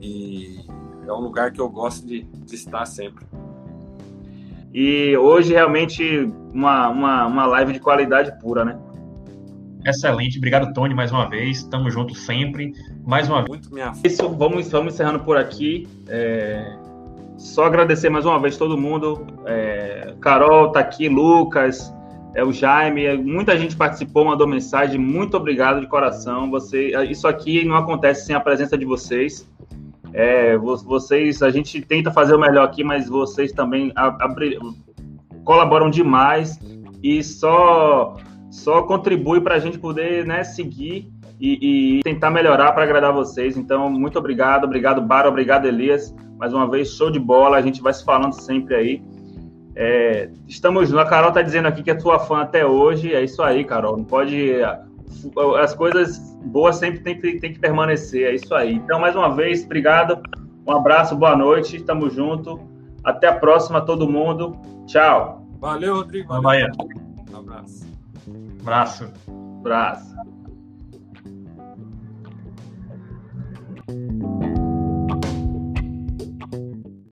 e é um lugar que eu gosto de, de estar sempre. E hoje realmente uma, uma, uma live de qualidade pura, né? Excelente, obrigado Tony mais uma vez, tamo junto sempre, mais uma vez. Muito minha... Isso, vamos, vamos encerrando por aqui. É... Só agradecer mais uma vez todo mundo. É... Carol tá aqui, Lucas, é o Jaime, muita gente participou, mandou mensagem. Muito obrigado de coração. Você, isso aqui não acontece sem a presença de vocês. É, vocês, a gente tenta fazer o melhor aqui, mas vocês também abri, colaboram demais e só só contribui para a gente poder né, seguir e, e tentar melhorar para agradar vocês. Então, muito obrigado, obrigado, Baro, obrigado, Elias. Mais uma vez, show de bola, a gente vai se falando sempre aí. É, estamos, a Carol está dizendo aqui que é tua fã até hoje, é isso aí, Carol. Não pode. As coisas boas sempre tem que, tem que permanecer, é isso aí. Então, mais uma vez, obrigado, um abraço, boa noite, estamos junto. Até a próxima, todo mundo. Tchau. Valeu, Rodrigo. Valeu. Um abraço. Abraço. Abraço.